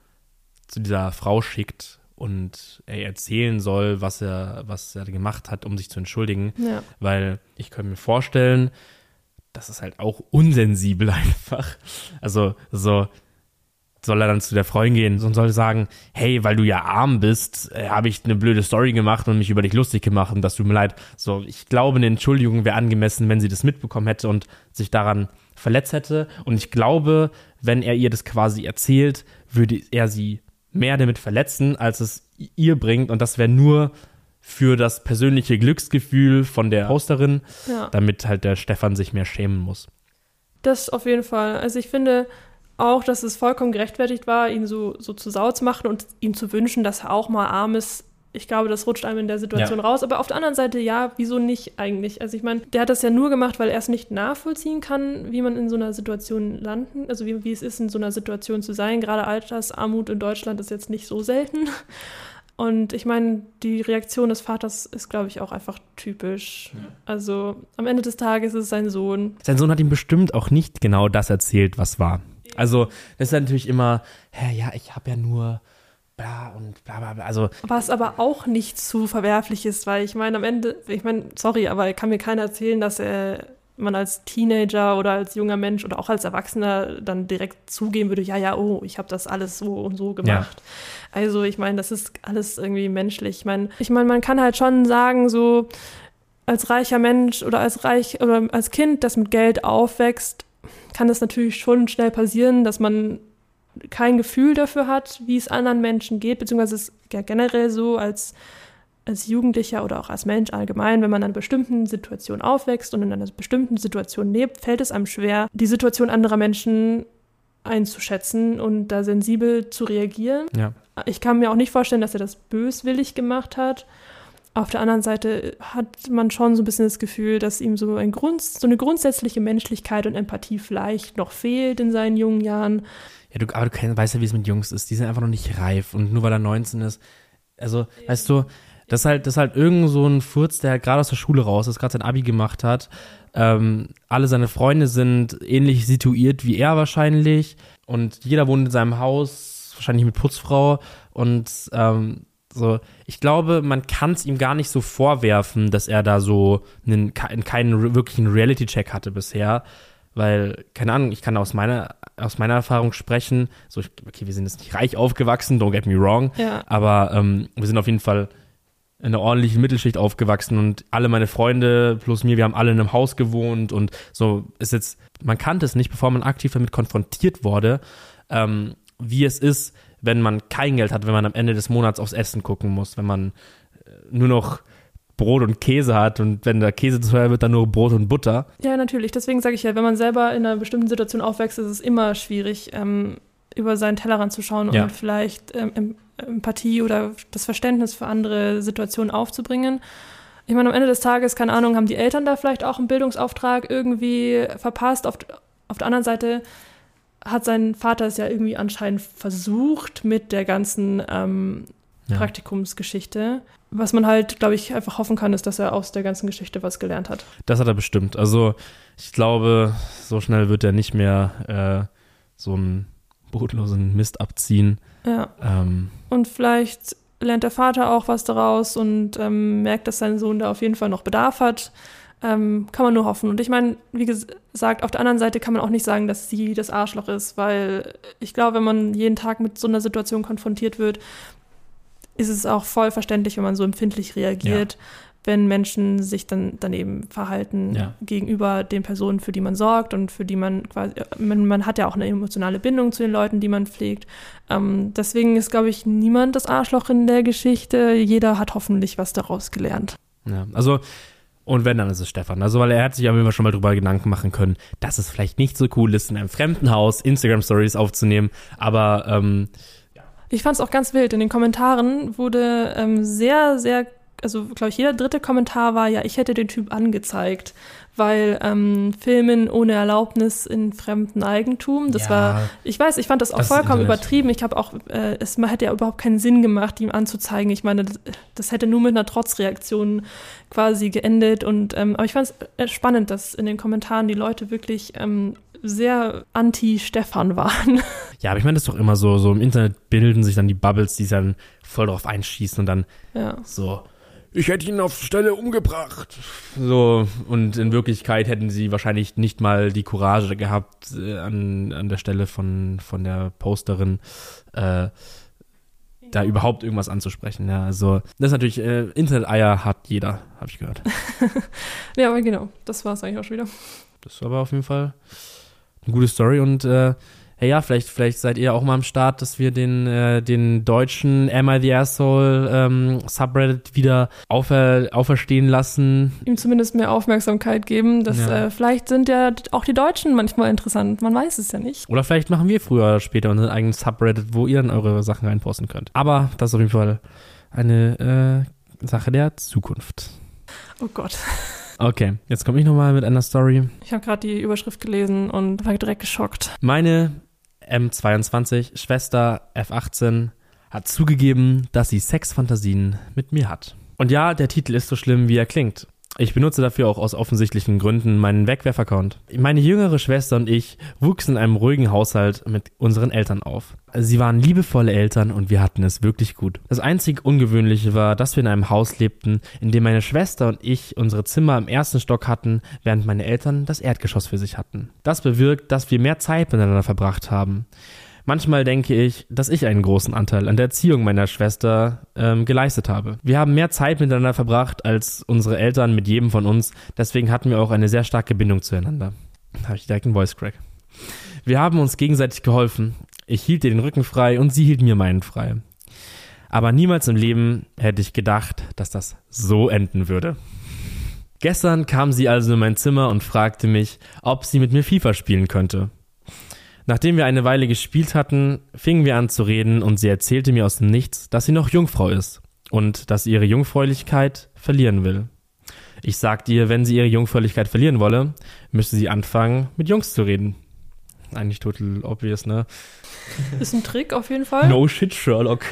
Speaker 1: zu dieser Frau schickt und er erzählen soll, was er, was er gemacht hat, um sich zu entschuldigen.
Speaker 2: Ja.
Speaker 1: Weil ich könnte mir vorstellen, das ist halt auch unsensibel einfach. Also so soll er dann zu der Freundin gehen und soll sagen, hey, weil du ja arm bist, äh, habe ich eine blöde Story gemacht und mich über dich lustig gemacht und das tut mir leid. So, ich glaube, eine Entschuldigung wäre angemessen, wenn sie das mitbekommen hätte und sich daran verletzt hätte. Und ich glaube, wenn er ihr das quasi erzählt, würde er sie mehr damit verletzen, als es ihr bringt. Und das wäre nur für das persönliche Glücksgefühl von der Hosterin,
Speaker 2: Ja.
Speaker 1: damit halt der Stefan sich mehr schämen muss.
Speaker 2: Das auf jeden Fall. Also ich finde auch, dass es vollkommen gerechtfertigt war, ihn so, so zu Sau zu machen und ihm zu wünschen, dass er auch mal arm ist. Ich glaube, das rutscht einem in der Situation
Speaker 1: Ja.
Speaker 2: raus. Aber auf der anderen Seite, ja, wieso nicht eigentlich? Also ich meine, der hat das ja nur gemacht, weil er es nicht nachvollziehen kann, wie man in so einer Situation landen, also wie, wie es ist, in so einer Situation zu sein. Gerade Altersarmut in Deutschland ist jetzt nicht so selten. Und ich meine, die Reaktion des Vaters ist, glaube ich, auch einfach typisch. Also am Ende des Tages ist es sein Sohn.
Speaker 1: Sein Sohn hat ihm bestimmt auch nicht genau das erzählt, was war. Also, das ist natürlich immer, hä, ja, ich habe ja nur bla und bla bla bla. Also,
Speaker 2: Was aber auch nicht zu verwerflich ist, weil ich meine, am Ende, ich meine, sorry, aber kann mir keiner erzählen, dass äh, man als Teenager oder als junger Mensch oder auch als Erwachsener dann direkt zugeben würde, ja, ja, oh, ich habe das alles so und so gemacht. Also ich meine, das ist alles irgendwie menschlich. Ich meine, ich meine, man kann halt schon sagen, so als reicher Mensch oder als reich oder als Kind, das mit Geld aufwächst, kann es natürlich schon schnell passieren, dass man kein Gefühl dafür hat, wie es anderen Menschen geht, beziehungsweise es ist ja generell so als, als Jugendlicher oder auch als Mensch allgemein, wenn man in einer bestimmten Situation aufwächst und in einer bestimmten Situation lebt, fällt es einem schwer, die Situation anderer Menschen einzuschätzen und da sensibel zu reagieren.
Speaker 1: ja.
Speaker 2: Ich kann mir auch nicht vorstellen, dass er das böswillig gemacht hat. Auf der anderen Seite hat man schon so ein bisschen das Gefühl, dass ihm so, ein Grund, so eine grundsätzliche Menschlichkeit und Empathie vielleicht noch fehlt in seinen jungen Jahren.
Speaker 1: Ja, du, aber du weißt ja, wie es mit Jungs ist. Die sind einfach noch nicht reif. Und nur weil er 19 ist. Also, weißt du, das ist halt, das ist halt irgend so ein Furz, der gerade aus der Schule raus ist, gerade sein Abi gemacht hat. Ähm, alle seine Freunde sind ähnlich situiert wie er wahrscheinlich. Und jeder wohnt in seinem Haus, wahrscheinlich mit Putzfrau. Und ähm, so, ich glaube, man kann es ihm gar nicht so vorwerfen, dass er da so einen, keinen wirklichen Reality-Check hatte bisher. Weil, keine Ahnung, ich kann aus meiner, aus meiner Erfahrung sprechen. So, ich, okay, wir sind jetzt nicht reich aufgewachsen, don't get me wrong.
Speaker 2: Ja.
Speaker 1: Aber ähm, wir sind auf jeden Fall in einer ordentlichen Mittelschicht aufgewachsen und alle meine Freunde plus mir, wir haben alle in einem Haus gewohnt und so ist jetzt, man kannte es nicht, bevor man aktiv damit konfrontiert wurde, ähm, wie es ist, wenn man kein Geld hat, wenn man am Ende des Monats aufs Essen gucken muss, wenn man äh, nur noch Brot und Käse hat und wenn der Käse zu teuer wird, dann nur Brot und Butter.
Speaker 2: Ja, natürlich. Deswegen sage ich ja, wenn man selber in einer bestimmten Situation aufwächst, ist es immer schwierig, ähm, über seinen Tellerrand zu schauen
Speaker 1: Ja.
Speaker 2: und vielleicht ähm, Em- Empathie oder das Verständnis für andere Situationen aufzubringen. Ich meine, am Ende des Tages, keine Ahnung, haben die Eltern da vielleicht auch einen Bildungsauftrag irgendwie verpasst. Auf, auf der anderen Seite hat sein Vater es ja irgendwie anscheinend versucht mit der ganzen ähm,
Speaker 1: Ja.
Speaker 2: Praktikumsgeschichte. Was man halt, glaube ich, einfach hoffen kann, ist, dass er aus der ganzen Geschichte was gelernt hat.
Speaker 1: Das hat er bestimmt. Also ich glaube, so schnell wird er nicht mehr äh, so einen brotlosen Mist abziehen.
Speaker 2: Ja.
Speaker 1: Ähm,
Speaker 2: Und vielleicht lernt der Vater auch was daraus und ähm, merkt, dass sein Sohn da auf jeden Fall noch Bedarf hat. Ähm, kann man nur hoffen. Und ich meine, wie gesagt, auf der anderen Seite kann man auch nicht sagen, dass sie das Arschloch ist, weil ich glaube, wenn man jeden Tag mit so einer Situation konfrontiert wird, ist es auch voll verständlich, wenn man so empfindlich reagiert, wenn Menschen sich dann daneben verhalten
Speaker 1: Ja.
Speaker 2: gegenüber den Personen, für die man sorgt und für die man quasi, man, man hat ja auch eine emotionale Bindung zu den Leuten, die man pflegt. Ähm, deswegen ist, glaube ich, niemand das Arschloch in der Geschichte. Jeder hat hoffentlich was daraus gelernt.
Speaker 1: ja. Also und wenn, dann ist es Stefan. Also, weil er hat sich auf jeden Fall schon mal drüber Gedanken machen können, dass es vielleicht nicht so cool ist, in einem fremden Haus Instagram-Stories aufzunehmen. Aber ähm,
Speaker 2: Ich fand es auch ganz wild. In den Kommentaren wurde ähm, sehr, sehr, also glaube ich, jeder dritte Kommentar war, ja, ich hätte den Typ angezeigt, weil ähm, Filmen ohne Erlaubnis in fremdem Eigentum, das
Speaker 1: Ja.
Speaker 2: war, ich weiß, ich fand das auch
Speaker 1: Das
Speaker 2: vollkommen übertrieben. Ich habe auch, äh, es hätte ja überhaupt keinen Sinn gemacht, ihm anzuzeigen. Ich meine, das, das hätte nur mit einer Trotzreaktion quasi geendet. Und ähm, aber ich fand es spannend, dass in den Kommentaren die Leute wirklich ähm, sehr anti-Stefan waren.
Speaker 1: Ja, aber ich meine, das ist doch immer so, so im Internet bilden sich dann die Bubbles, die dann voll drauf einschießen und dann
Speaker 2: Ja.
Speaker 1: so, ich hätte ihn auf Stelle umgebracht. So, und in Wirklichkeit hätten sie wahrscheinlich nicht mal die Courage gehabt, äh, an, an der Stelle von, von der Posterin, äh, da überhaupt irgendwas anzusprechen. Ja, also, das ist natürlich, äh, Internet-Eier hat jeder, habe ich gehört.
Speaker 2: Ja, aber genau, das war es eigentlich auch schon wieder.
Speaker 1: Das war aber auf jeden Fall eine gute Story und äh, hey, ja, vielleicht, vielleicht seid ihr auch mal am Start, dass wir den, äh, den deutschen Am I the Asshole ähm, Subreddit wieder aufer, auferstehen lassen.
Speaker 2: Ihm zumindest mehr Aufmerksamkeit geben. Das,
Speaker 1: Ja.
Speaker 2: äh, vielleicht sind ja auch die Deutschen manchmal interessant. Man weiß es ja nicht.
Speaker 1: Oder vielleicht machen wir früher oder später unseren eigenen Subreddit, wo ihr dann eure Sachen reinposten könnt. Aber das ist auf jeden Fall eine äh, Sache der Zukunft.
Speaker 2: Oh Gott.
Speaker 1: Okay, jetzt komme ich nochmal mit einer Story.
Speaker 2: Ich habe gerade die Überschrift gelesen und war direkt geschockt.
Speaker 1: Meine M22 Schwester F18 hat zugegeben, dass sie Sexfantasien mit mir hat. Und ja, der Titel ist so schlimm, wie er klingt. Ich benutze dafür auch aus offensichtlichen Gründen meinen Wegwerf-Account. Meine jüngere Schwester und ich wuchsen in einem ruhigen Haushalt mit unseren Eltern auf. Sie waren liebevolle Eltern und wir hatten es wirklich gut. Das einzig Ungewöhnliche war, dass wir in einem Haus lebten, in dem meine Schwester und ich unsere Zimmer im ersten Stock hatten, während meine Eltern das Erdgeschoss für sich hatten. Das bewirkt, dass wir mehr Zeit miteinander verbracht haben. Manchmal denke ich, dass ich einen großen Anteil an der Erziehung meiner Schwester ähm, geleistet habe. Wir haben mehr Zeit miteinander verbracht als unsere Eltern mit jedem von uns, deswegen hatten wir auch eine sehr starke Bindung zueinander. Da habe ich direkt einen Voice Crack. Wir haben uns gegenseitig geholfen. Ich hielt ihr den Rücken frei und sie hielt mir meinen frei. Aber niemals im Leben hätte ich gedacht, dass das so enden würde. Gestern kam sie also in mein Zimmer und fragte mich, ob sie mit mir FIFA spielen könnte. Nachdem wir eine Weile gespielt hatten, fingen wir an zu reden und sie erzählte mir aus dem Nichts, dass sie noch Jungfrau ist und dass sie ihre Jungfräulichkeit verlieren will. Ich sagte ihr, wenn sie ihre Jungfräulichkeit verlieren wolle, müsste sie anfangen, mit Jungs zu reden. Eigentlich total obvious, ne?
Speaker 2: Ist ein Trick auf jeden Fall.
Speaker 1: No shit, Sherlock.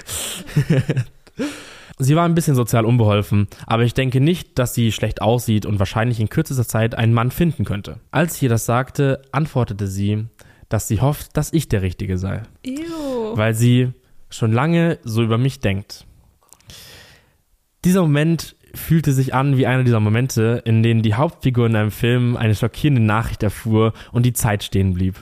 Speaker 1: sie war ein bisschen sozial unbeholfen, aber ich denke nicht, dass sie schlecht aussieht und wahrscheinlich in kürzester Zeit einen Mann finden könnte. Als ich ihr das sagte, antwortete sie, dass sie hofft, dass ich der Richtige sei,
Speaker 2: Ew.
Speaker 1: weil sie schon lange so über mich denkt. Dieser Moment fühlte sich an wie einer dieser Momente, in denen die Hauptfigur in einem Film eine schockierende Nachricht erfuhr und die Zeit stehen blieb.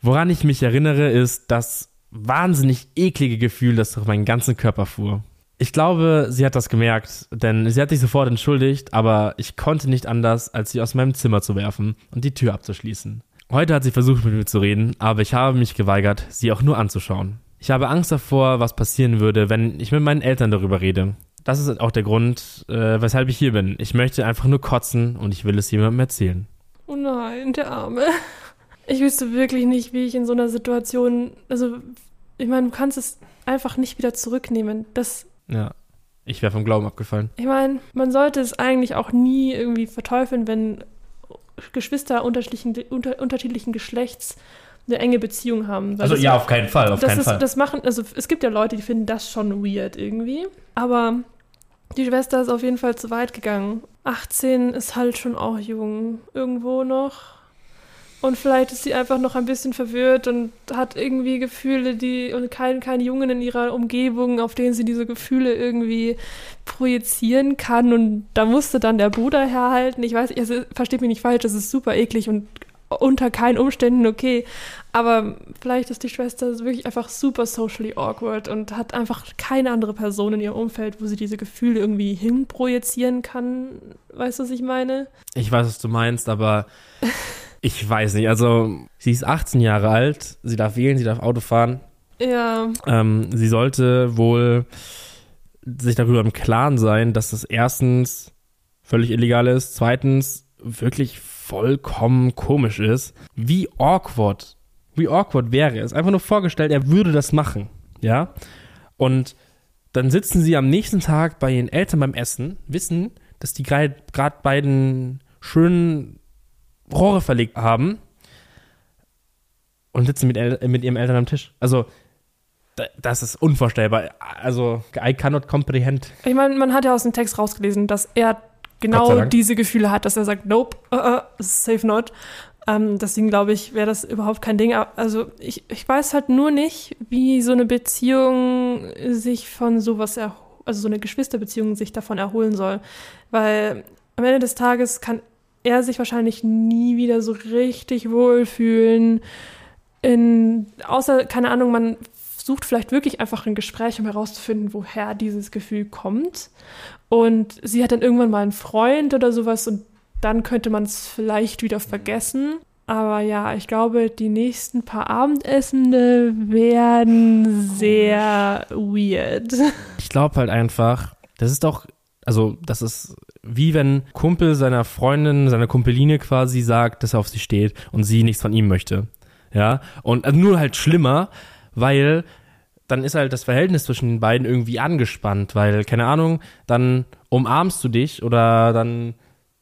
Speaker 1: Woran ich mich erinnere, ist das wahnsinnig eklige Gefühl, das durch meinen ganzen Körper fuhr. Ich glaube, sie hat das gemerkt, denn sie hat sich sofort entschuldigt, aber ich konnte nicht anders, als sie aus meinem Zimmer zu werfen und die Tür abzuschließen. Heute hat sie versucht, mit mir zu reden, aber ich habe mich geweigert, sie auch nur anzuschauen. Ich habe Angst davor, was passieren würde, wenn ich mit meinen Eltern darüber rede. Das ist auch der Grund, äh, weshalb ich hier bin. Ich möchte einfach nur kotzen und ich will es jemandem erzählen.
Speaker 2: Oh nein, der Arme. Ich wüsste wirklich nicht, wie ich in so einer Situation. Also, ich meine, du kannst es einfach nicht wieder zurücknehmen. Das,
Speaker 1: Ja, ich wäre vom Glauben abgefallen.
Speaker 2: ich meine, man sollte es eigentlich auch nie irgendwie verteufeln, wenn Geschwister unterschiedlichen, unter, unterschiedlichen Geschlechts eine enge Beziehung haben. Weil das,
Speaker 1: auf keinen Fall, auf
Speaker 2: das ist, das machen, also es gibt ja Leute, die finden das schon weird irgendwie. Aber die Schwester ist auf jeden Fall zu weit gegangen. 18 ist halt schon auch jung. Irgendwo noch. Und vielleicht ist sie einfach noch ein bisschen verwirrt und hat irgendwie Gefühle, die und kein, kein Jungen in ihrer Umgebung, auf den sie diese Gefühle irgendwie projizieren kann. Und da musste dann der Bruder herhalten. Ich weiß, also versteht mich nicht falsch, das ist super eklig und unter keinen Umständen okay. Aber vielleicht ist die Schwester wirklich einfach super socially awkward und hat einfach keine andere Person in ihrem Umfeld, wo sie diese Gefühle irgendwie hinprojizieren kann. Weißt du, was ich meine?
Speaker 1: Ich weiß, was du meinst, aber ich weiß nicht. Also, sie ist 18 Jahre alt, sie darf wählen, sie darf Auto fahren.
Speaker 2: Ja,
Speaker 1: Ähm, sie sollte wohl sich darüber im Klaren sein, dass das erstens völlig illegal ist, zweitens wirklich vollkommen komisch ist. Wie awkward, wie awkward wäre es? Einfach nur vorgestellt, er würde das machen, ja? Und dann sitzen sie am nächsten Tag bei ihren Eltern beim Essen, wissen, dass die gerade beiden schönen Rohre verlegt haben und sitzen mit, El mit ihrem Eltern am Tisch. Also, da- das ist unvorstellbar. Also, I cannot comprehend.
Speaker 2: ich meine, man hat ja aus dem Text rausgelesen, dass er genau diese Gefühle hat, dass er sagt, nope, uh, uh, safe not. Ähm, deswegen glaube ich, wäre das überhaupt kein Ding. Also ich, ich weiß halt nur nicht, wie so eine Beziehung sich von sowas erholt also so eine Geschwisterbeziehung sich davon erholen soll. Weil am Ende des Tages kann er sich wahrscheinlich nie wieder so richtig wohlfühlen. In, außer, keine Ahnung, man sucht vielleicht wirklich einfach ein Gespräch, um herauszufinden, woher dieses Gefühl kommt. Und sie hat dann irgendwann mal einen Freund oder sowas und dann könnte man es vielleicht wieder vergessen. Aber ja, ich glaube, die nächsten paar Abendessende werden sehr weird.
Speaker 1: Ich glaube halt einfach, das ist doch, also das ist wie wenn Kumpel seiner Freundin, seiner Kumpeline quasi sagt, dass er auf sie steht und sie nichts von ihm möchte. Ja, und also nur halt schlimmer, weil dann ist halt das Verhältnis zwischen den beiden irgendwie angespannt, weil, keine Ahnung, dann umarmst du dich oder dann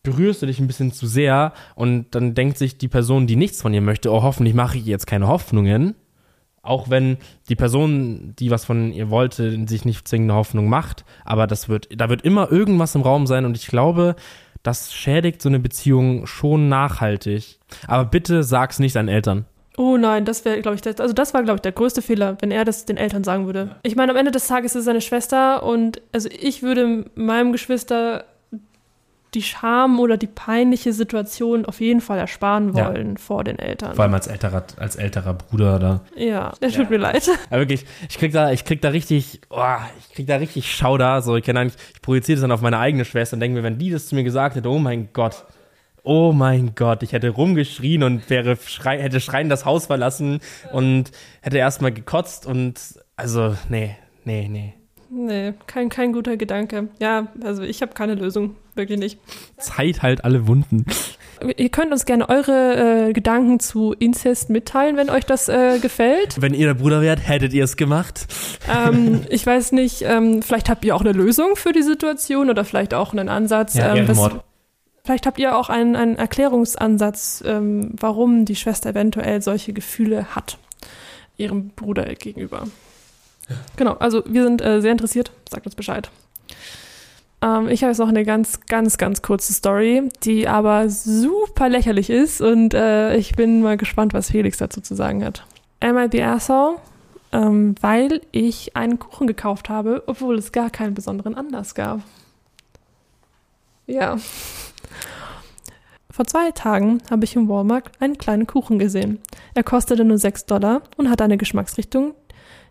Speaker 1: berührst du dich ein bisschen zu sehr und dann denkt sich die Person, die nichts von ihr möchte, oh, hoffentlich mache ich jetzt keine Hoffnungen. Auch wenn die Person, die was von ihr wollte, sich nicht zwingende Hoffnung macht, aber das wird, da wird immer irgendwas im Raum sein und ich glaube, das schädigt so eine Beziehung schon nachhaltig. Aber bitte sag's nicht deinen Eltern.
Speaker 2: Oh nein, das wäre, glaube ich, das, also das war, glaube ich, der größte Fehler, wenn er das den Eltern sagen würde. Ich meine, am Ende des Tages ist es seine Schwester und also ich würde meinem Geschwister die Scham oder die peinliche Situation auf jeden Fall ersparen wollen ja. vor den Eltern.
Speaker 1: Vor allem als älterer, als älterer Bruder da.
Speaker 2: Ja, tut ja. mir leid.
Speaker 1: Aber wirklich, ich krieg da, ich krieg da richtig, oh, ich krieg da richtig Schauder. So, ich kann eigentlich, ich projiziere das dann auf meine eigene Schwester und denke mir, wenn die das zu mir gesagt hätte, oh mein Gott. Oh mein Gott, ich hätte rumgeschrien und wäre schrei hätte schreien das Haus verlassen und hätte erstmal gekotzt und also, nee, nee, nee.
Speaker 2: Nee, kein, kein guter Gedanke. Ja, also ich habe keine Lösung, wirklich nicht.
Speaker 1: Zeit halt alle Wunden.
Speaker 2: Ihr könnt uns gerne eure äh, Gedanken zu Inzest mitteilen, wenn euch das äh, gefällt.
Speaker 1: Wenn ihr der Bruder wärt, hättet ihr es gemacht.
Speaker 2: Ähm, ich weiß nicht, ähm, vielleicht habt ihr auch eine Lösung für die Situation oder vielleicht auch einen Ansatz.
Speaker 1: Ja,
Speaker 2: ähm, das, vielleicht habt ihr auch einen, einen Erklärungsansatz, ähm, warum die Schwester eventuell solche Gefühle hat, ihrem Bruder gegenüber. Genau, also wir sind äh, sehr interessiert. Sagt uns Bescheid. Ähm, ich habe jetzt noch eine ganz, ganz, ganz kurze Story, die aber super lächerlich ist und äh, ich bin mal gespannt, was Felix dazu zu sagen hat. Am I the asshole? Ähm, weil ich einen Kuchen gekauft habe, obwohl es gar keinen besonderen Anlass gab. Ja. Vor zwei Tagen habe ich im Walmart einen kleinen Kuchen gesehen. Er kostete nur 6 Dollar und hatte eine Geschmacksrichtung,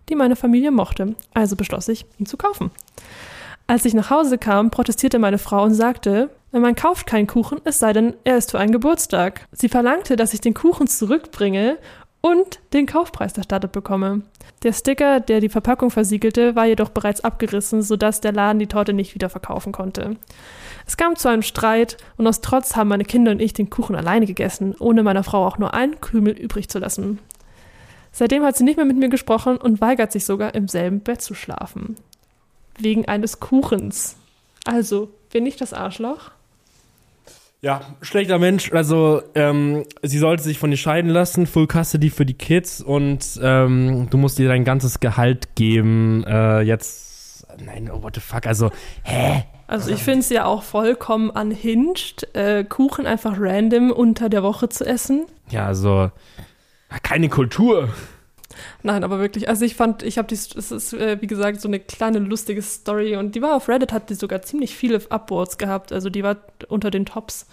Speaker 2: die meine Familie mochte, also beschloss ich, ihn zu kaufen. Als ich nach Hause kam, protestierte meine Frau und sagte, man kauft keinen Kuchen, es sei denn, er ist für einen Geburtstag. Sie verlangte, dass ich den Kuchen zurückbringe und den Kaufpreis erstattet bekomme. Der Sticker, der die Verpackung versiegelte, war jedoch bereits abgerissen, sodass der Laden die Torte nicht wieder verkaufen konnte. Es kam zu einem Streit und aus Trotz haben meine Kinder und ich den Kuchen alleine gegessen, ohne meiner Frau auch nur einen Krümel übrig zu lassen. Seitdem hat sie nicht mehr mit mir gesprochen und weigert sich sogar, im selben Bett zu schlafen. Wegen eines Kuchens. Also, bin ich das Arschloch?
Speaker 1: Ja, schlechter Mensch. Also, ähm, sie sollte sich von dir scheiden lassen, Full Custody für die Kids und ähm, du musst ihr dein ganzes Gehalt geben. Äh, jetzt, nein, oh, what the fuck, also, hä?
Speaker 2: Also ich finde es ja auch vollkommen unhinged, äh, Kuchen einfach random unter der Woche zu essen.
Speaker 1: Ja, also keine Kultur.
Speaker 2: Nein, aber wirklich, also ich fand, ich habe die, es ist äh, wie gesagt so eine kleine lustige Story und die war auf Reddit, hat die sogar ziemlich viele Upvotes gehabt, also die war unter den Tops.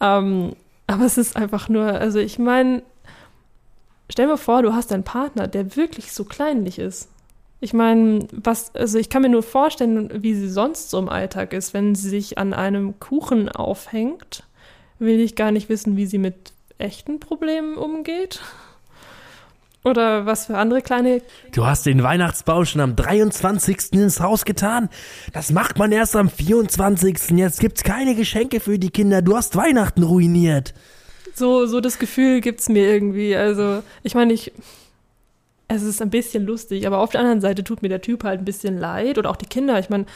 Speaker 2: Ähm, aber es ist einfach nur, also ich meine, stell mir vor, du hast einen Partner, der wirklich so kleinlich ist. Ich meine, was, also ich kann mir nur vorstellen, wie sie sonst so im Alltag ist, wenn sie sich an einem Kuchen aufhängt, will ich gar nicht wissen, wie sie mit echten Problemen umgeht. Oder was für andere kleine.
Speaker 1: Du hast den Weihnachtsbaum schon am 23. ins Haus getan. Das macht man erst am 24. Jetzt gibt's keine Geschenke für die Kinder. Du hast Weihnachten ruiniert.
Speaker 2: So, so das Gefühl gibt's mir irgendwie. Also, ich meine, ich. Es ist ein bisschen lustig, aber auf der anderen Seite tut mir der Typ halt ein bisschen leid. Oder auch die Kinder. Ich meine,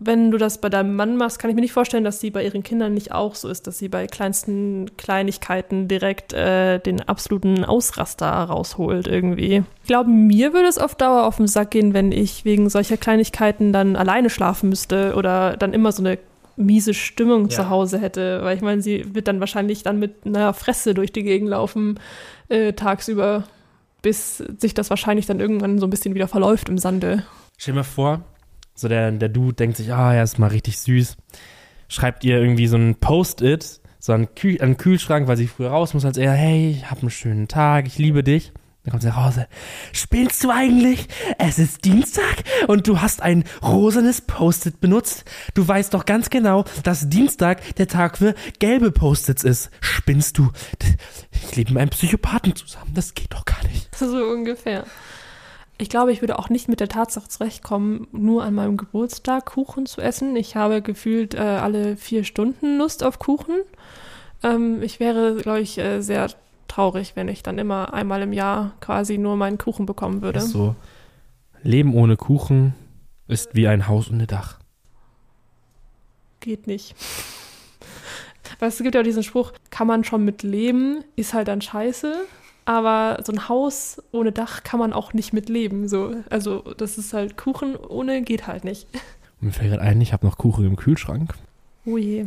Speaker 2: wenn du das bei deinem Mann machst, kann ich mir nicht vorstellen, dass sie bei ihren Kindern nicht auch so ist, dass sie bei kleinsten Kleinigkeiten direkt äh, den absoluten Ausraster rausholt irgendwie. Ich glaube, mir würde es auf Dauer auf den Sack gehen, wenn ich wegen solcher Kleinigkeiten dann alleine schlafen müsste oder dann immer so eine miese Stimmung
Speaker 1: Ja.
Speaker 2: zu Hause hätte. Weil ich meine, sie wird dann wahrscheinlich dann mit einer Fresse durch die Gegend laufen äh, tagsüber, bis sich das wahrscheinlich dann irgendwann so ein bisschen wieder verläuft im Sande.
Speaker 1: Stell dir mal vor, so der, der Dude denkt sich, ah, er ist mal richtig süß. Schreibt ihr irgendwie so ein Post-it, so an, Kühl, an Kühlschrank, weil sie früher raus muss, als er, hey, ich hab einen schönen Tag, ich liebe dich. Dann kommt sie nach Hause. Spinnst du eigentlich? Es ist Dienstag und du hast ein rosanes Post-it benutzt. Du weißt doch ganz genau, dass Dienstag der Tag für gelbe Post-its ist. Spinnst du? Ich lebe mit einem Psychopathen zusammen. Das geht doch gar nicht.
Speaker 2: So ungefähr. Ich glaube, ich würde auch nicht mit der Tatsache zurechtkommen, nur an meinem Geburtstag Kuchen zu essen. Ich habe gefühlt äh, alle vier Stunden Lust auf Kuchen. Ähm, ich wäre, glaube ich, äh, sehr traurig, wenn ich dann immer einmal im Jahr quasi nur meinen Kuchen bekommen würde.
Speaker 1: So, Leben ohne Kuchen ist wie ein Haus ohne Dach.
Speaker 2: Geht nicht. Weil es gibt ja diesen Spruch, kann man schon mit leben, ist halt dann scheiße. Aber so ein Haus ohne Dach kann man auch nicht mit leben. So. Also das ist halt Kuchen ohne geht halt nicht.
Speaker 1: Und mir fällt gerade ein, ich habe noch Kuchen im Kühlschrank.
Speaker 2: Oh je.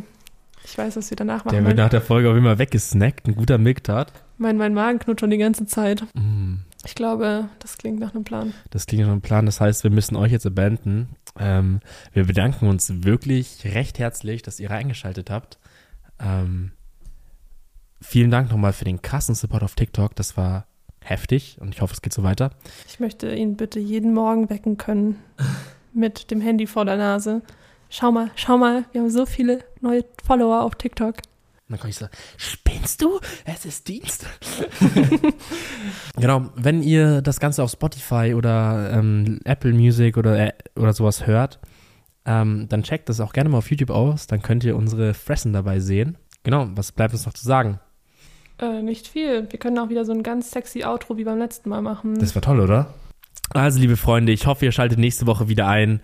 Speaker 2: Ich weiß, was wir danach
Speaker 1: Der
Speaker 2: machen.
Speaker 1: wird
Speaker 2: Mein,
Speaker 1: nach der Folge auch immer weggesnackt. Ein guter Milktat.
Speaker 2: mein, mein Magen knurrt schon die ganze Zeit.
Speaker 1: Mm,
Speaker 2: Ich glaube, das klingt nach einem Plan.
Speaker 1: das klingt nach einem Plan. Das heißt, wir müssen euch jetzt abandon. Ähm, wir bedanken uns wirklich recht herzlich, dass ihr eingeschaltet habt. Ähm, vielen Dank nochmal für den krassen Support auf TikTok. Das war heftig und ich hoffe, es geht so weiter.
Speaker 2: Ich möchte ihn bitte jeden Morgen wecken können mit dem Handy vor der Nase. Schau mal, schau mal, wir haben so viele neue Follower auf TikTok.
Speaker 1: Und dann kann ich sagen, spinnst du? Es ist Dienst. genau, wenn ihr das Ganze auf Spotify oder ähm, Apple Music oder, äh, oder sowas hört, ähm, dann checkt das auch gerne mal auf YouTube aus. Dann könnt ihr unsere Fressen dabei sehen. Genau, was bleibt uns noch zu sagen?
Speaker 2: Äh, nicht viel. Wir können auch wieder so ein ganz sexy Outro wie beim letzten Mal machen.
Speaker 1: Das war toll, oder? Also, liebe Freunde, ich hoffe, ihr schaltet nächste Woche wieder ein,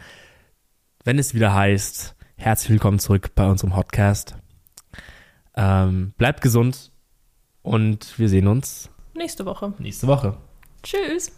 Speaker 1: wenn es wieder heißt, herzlich willkommen zurück bei unserem Podcast. Ähm, bleibt gesund und wir sehen uns
Speaker 2: Nächste Woche.
Speaker 1: nächste Woche.
Speaker 2: Tschüss.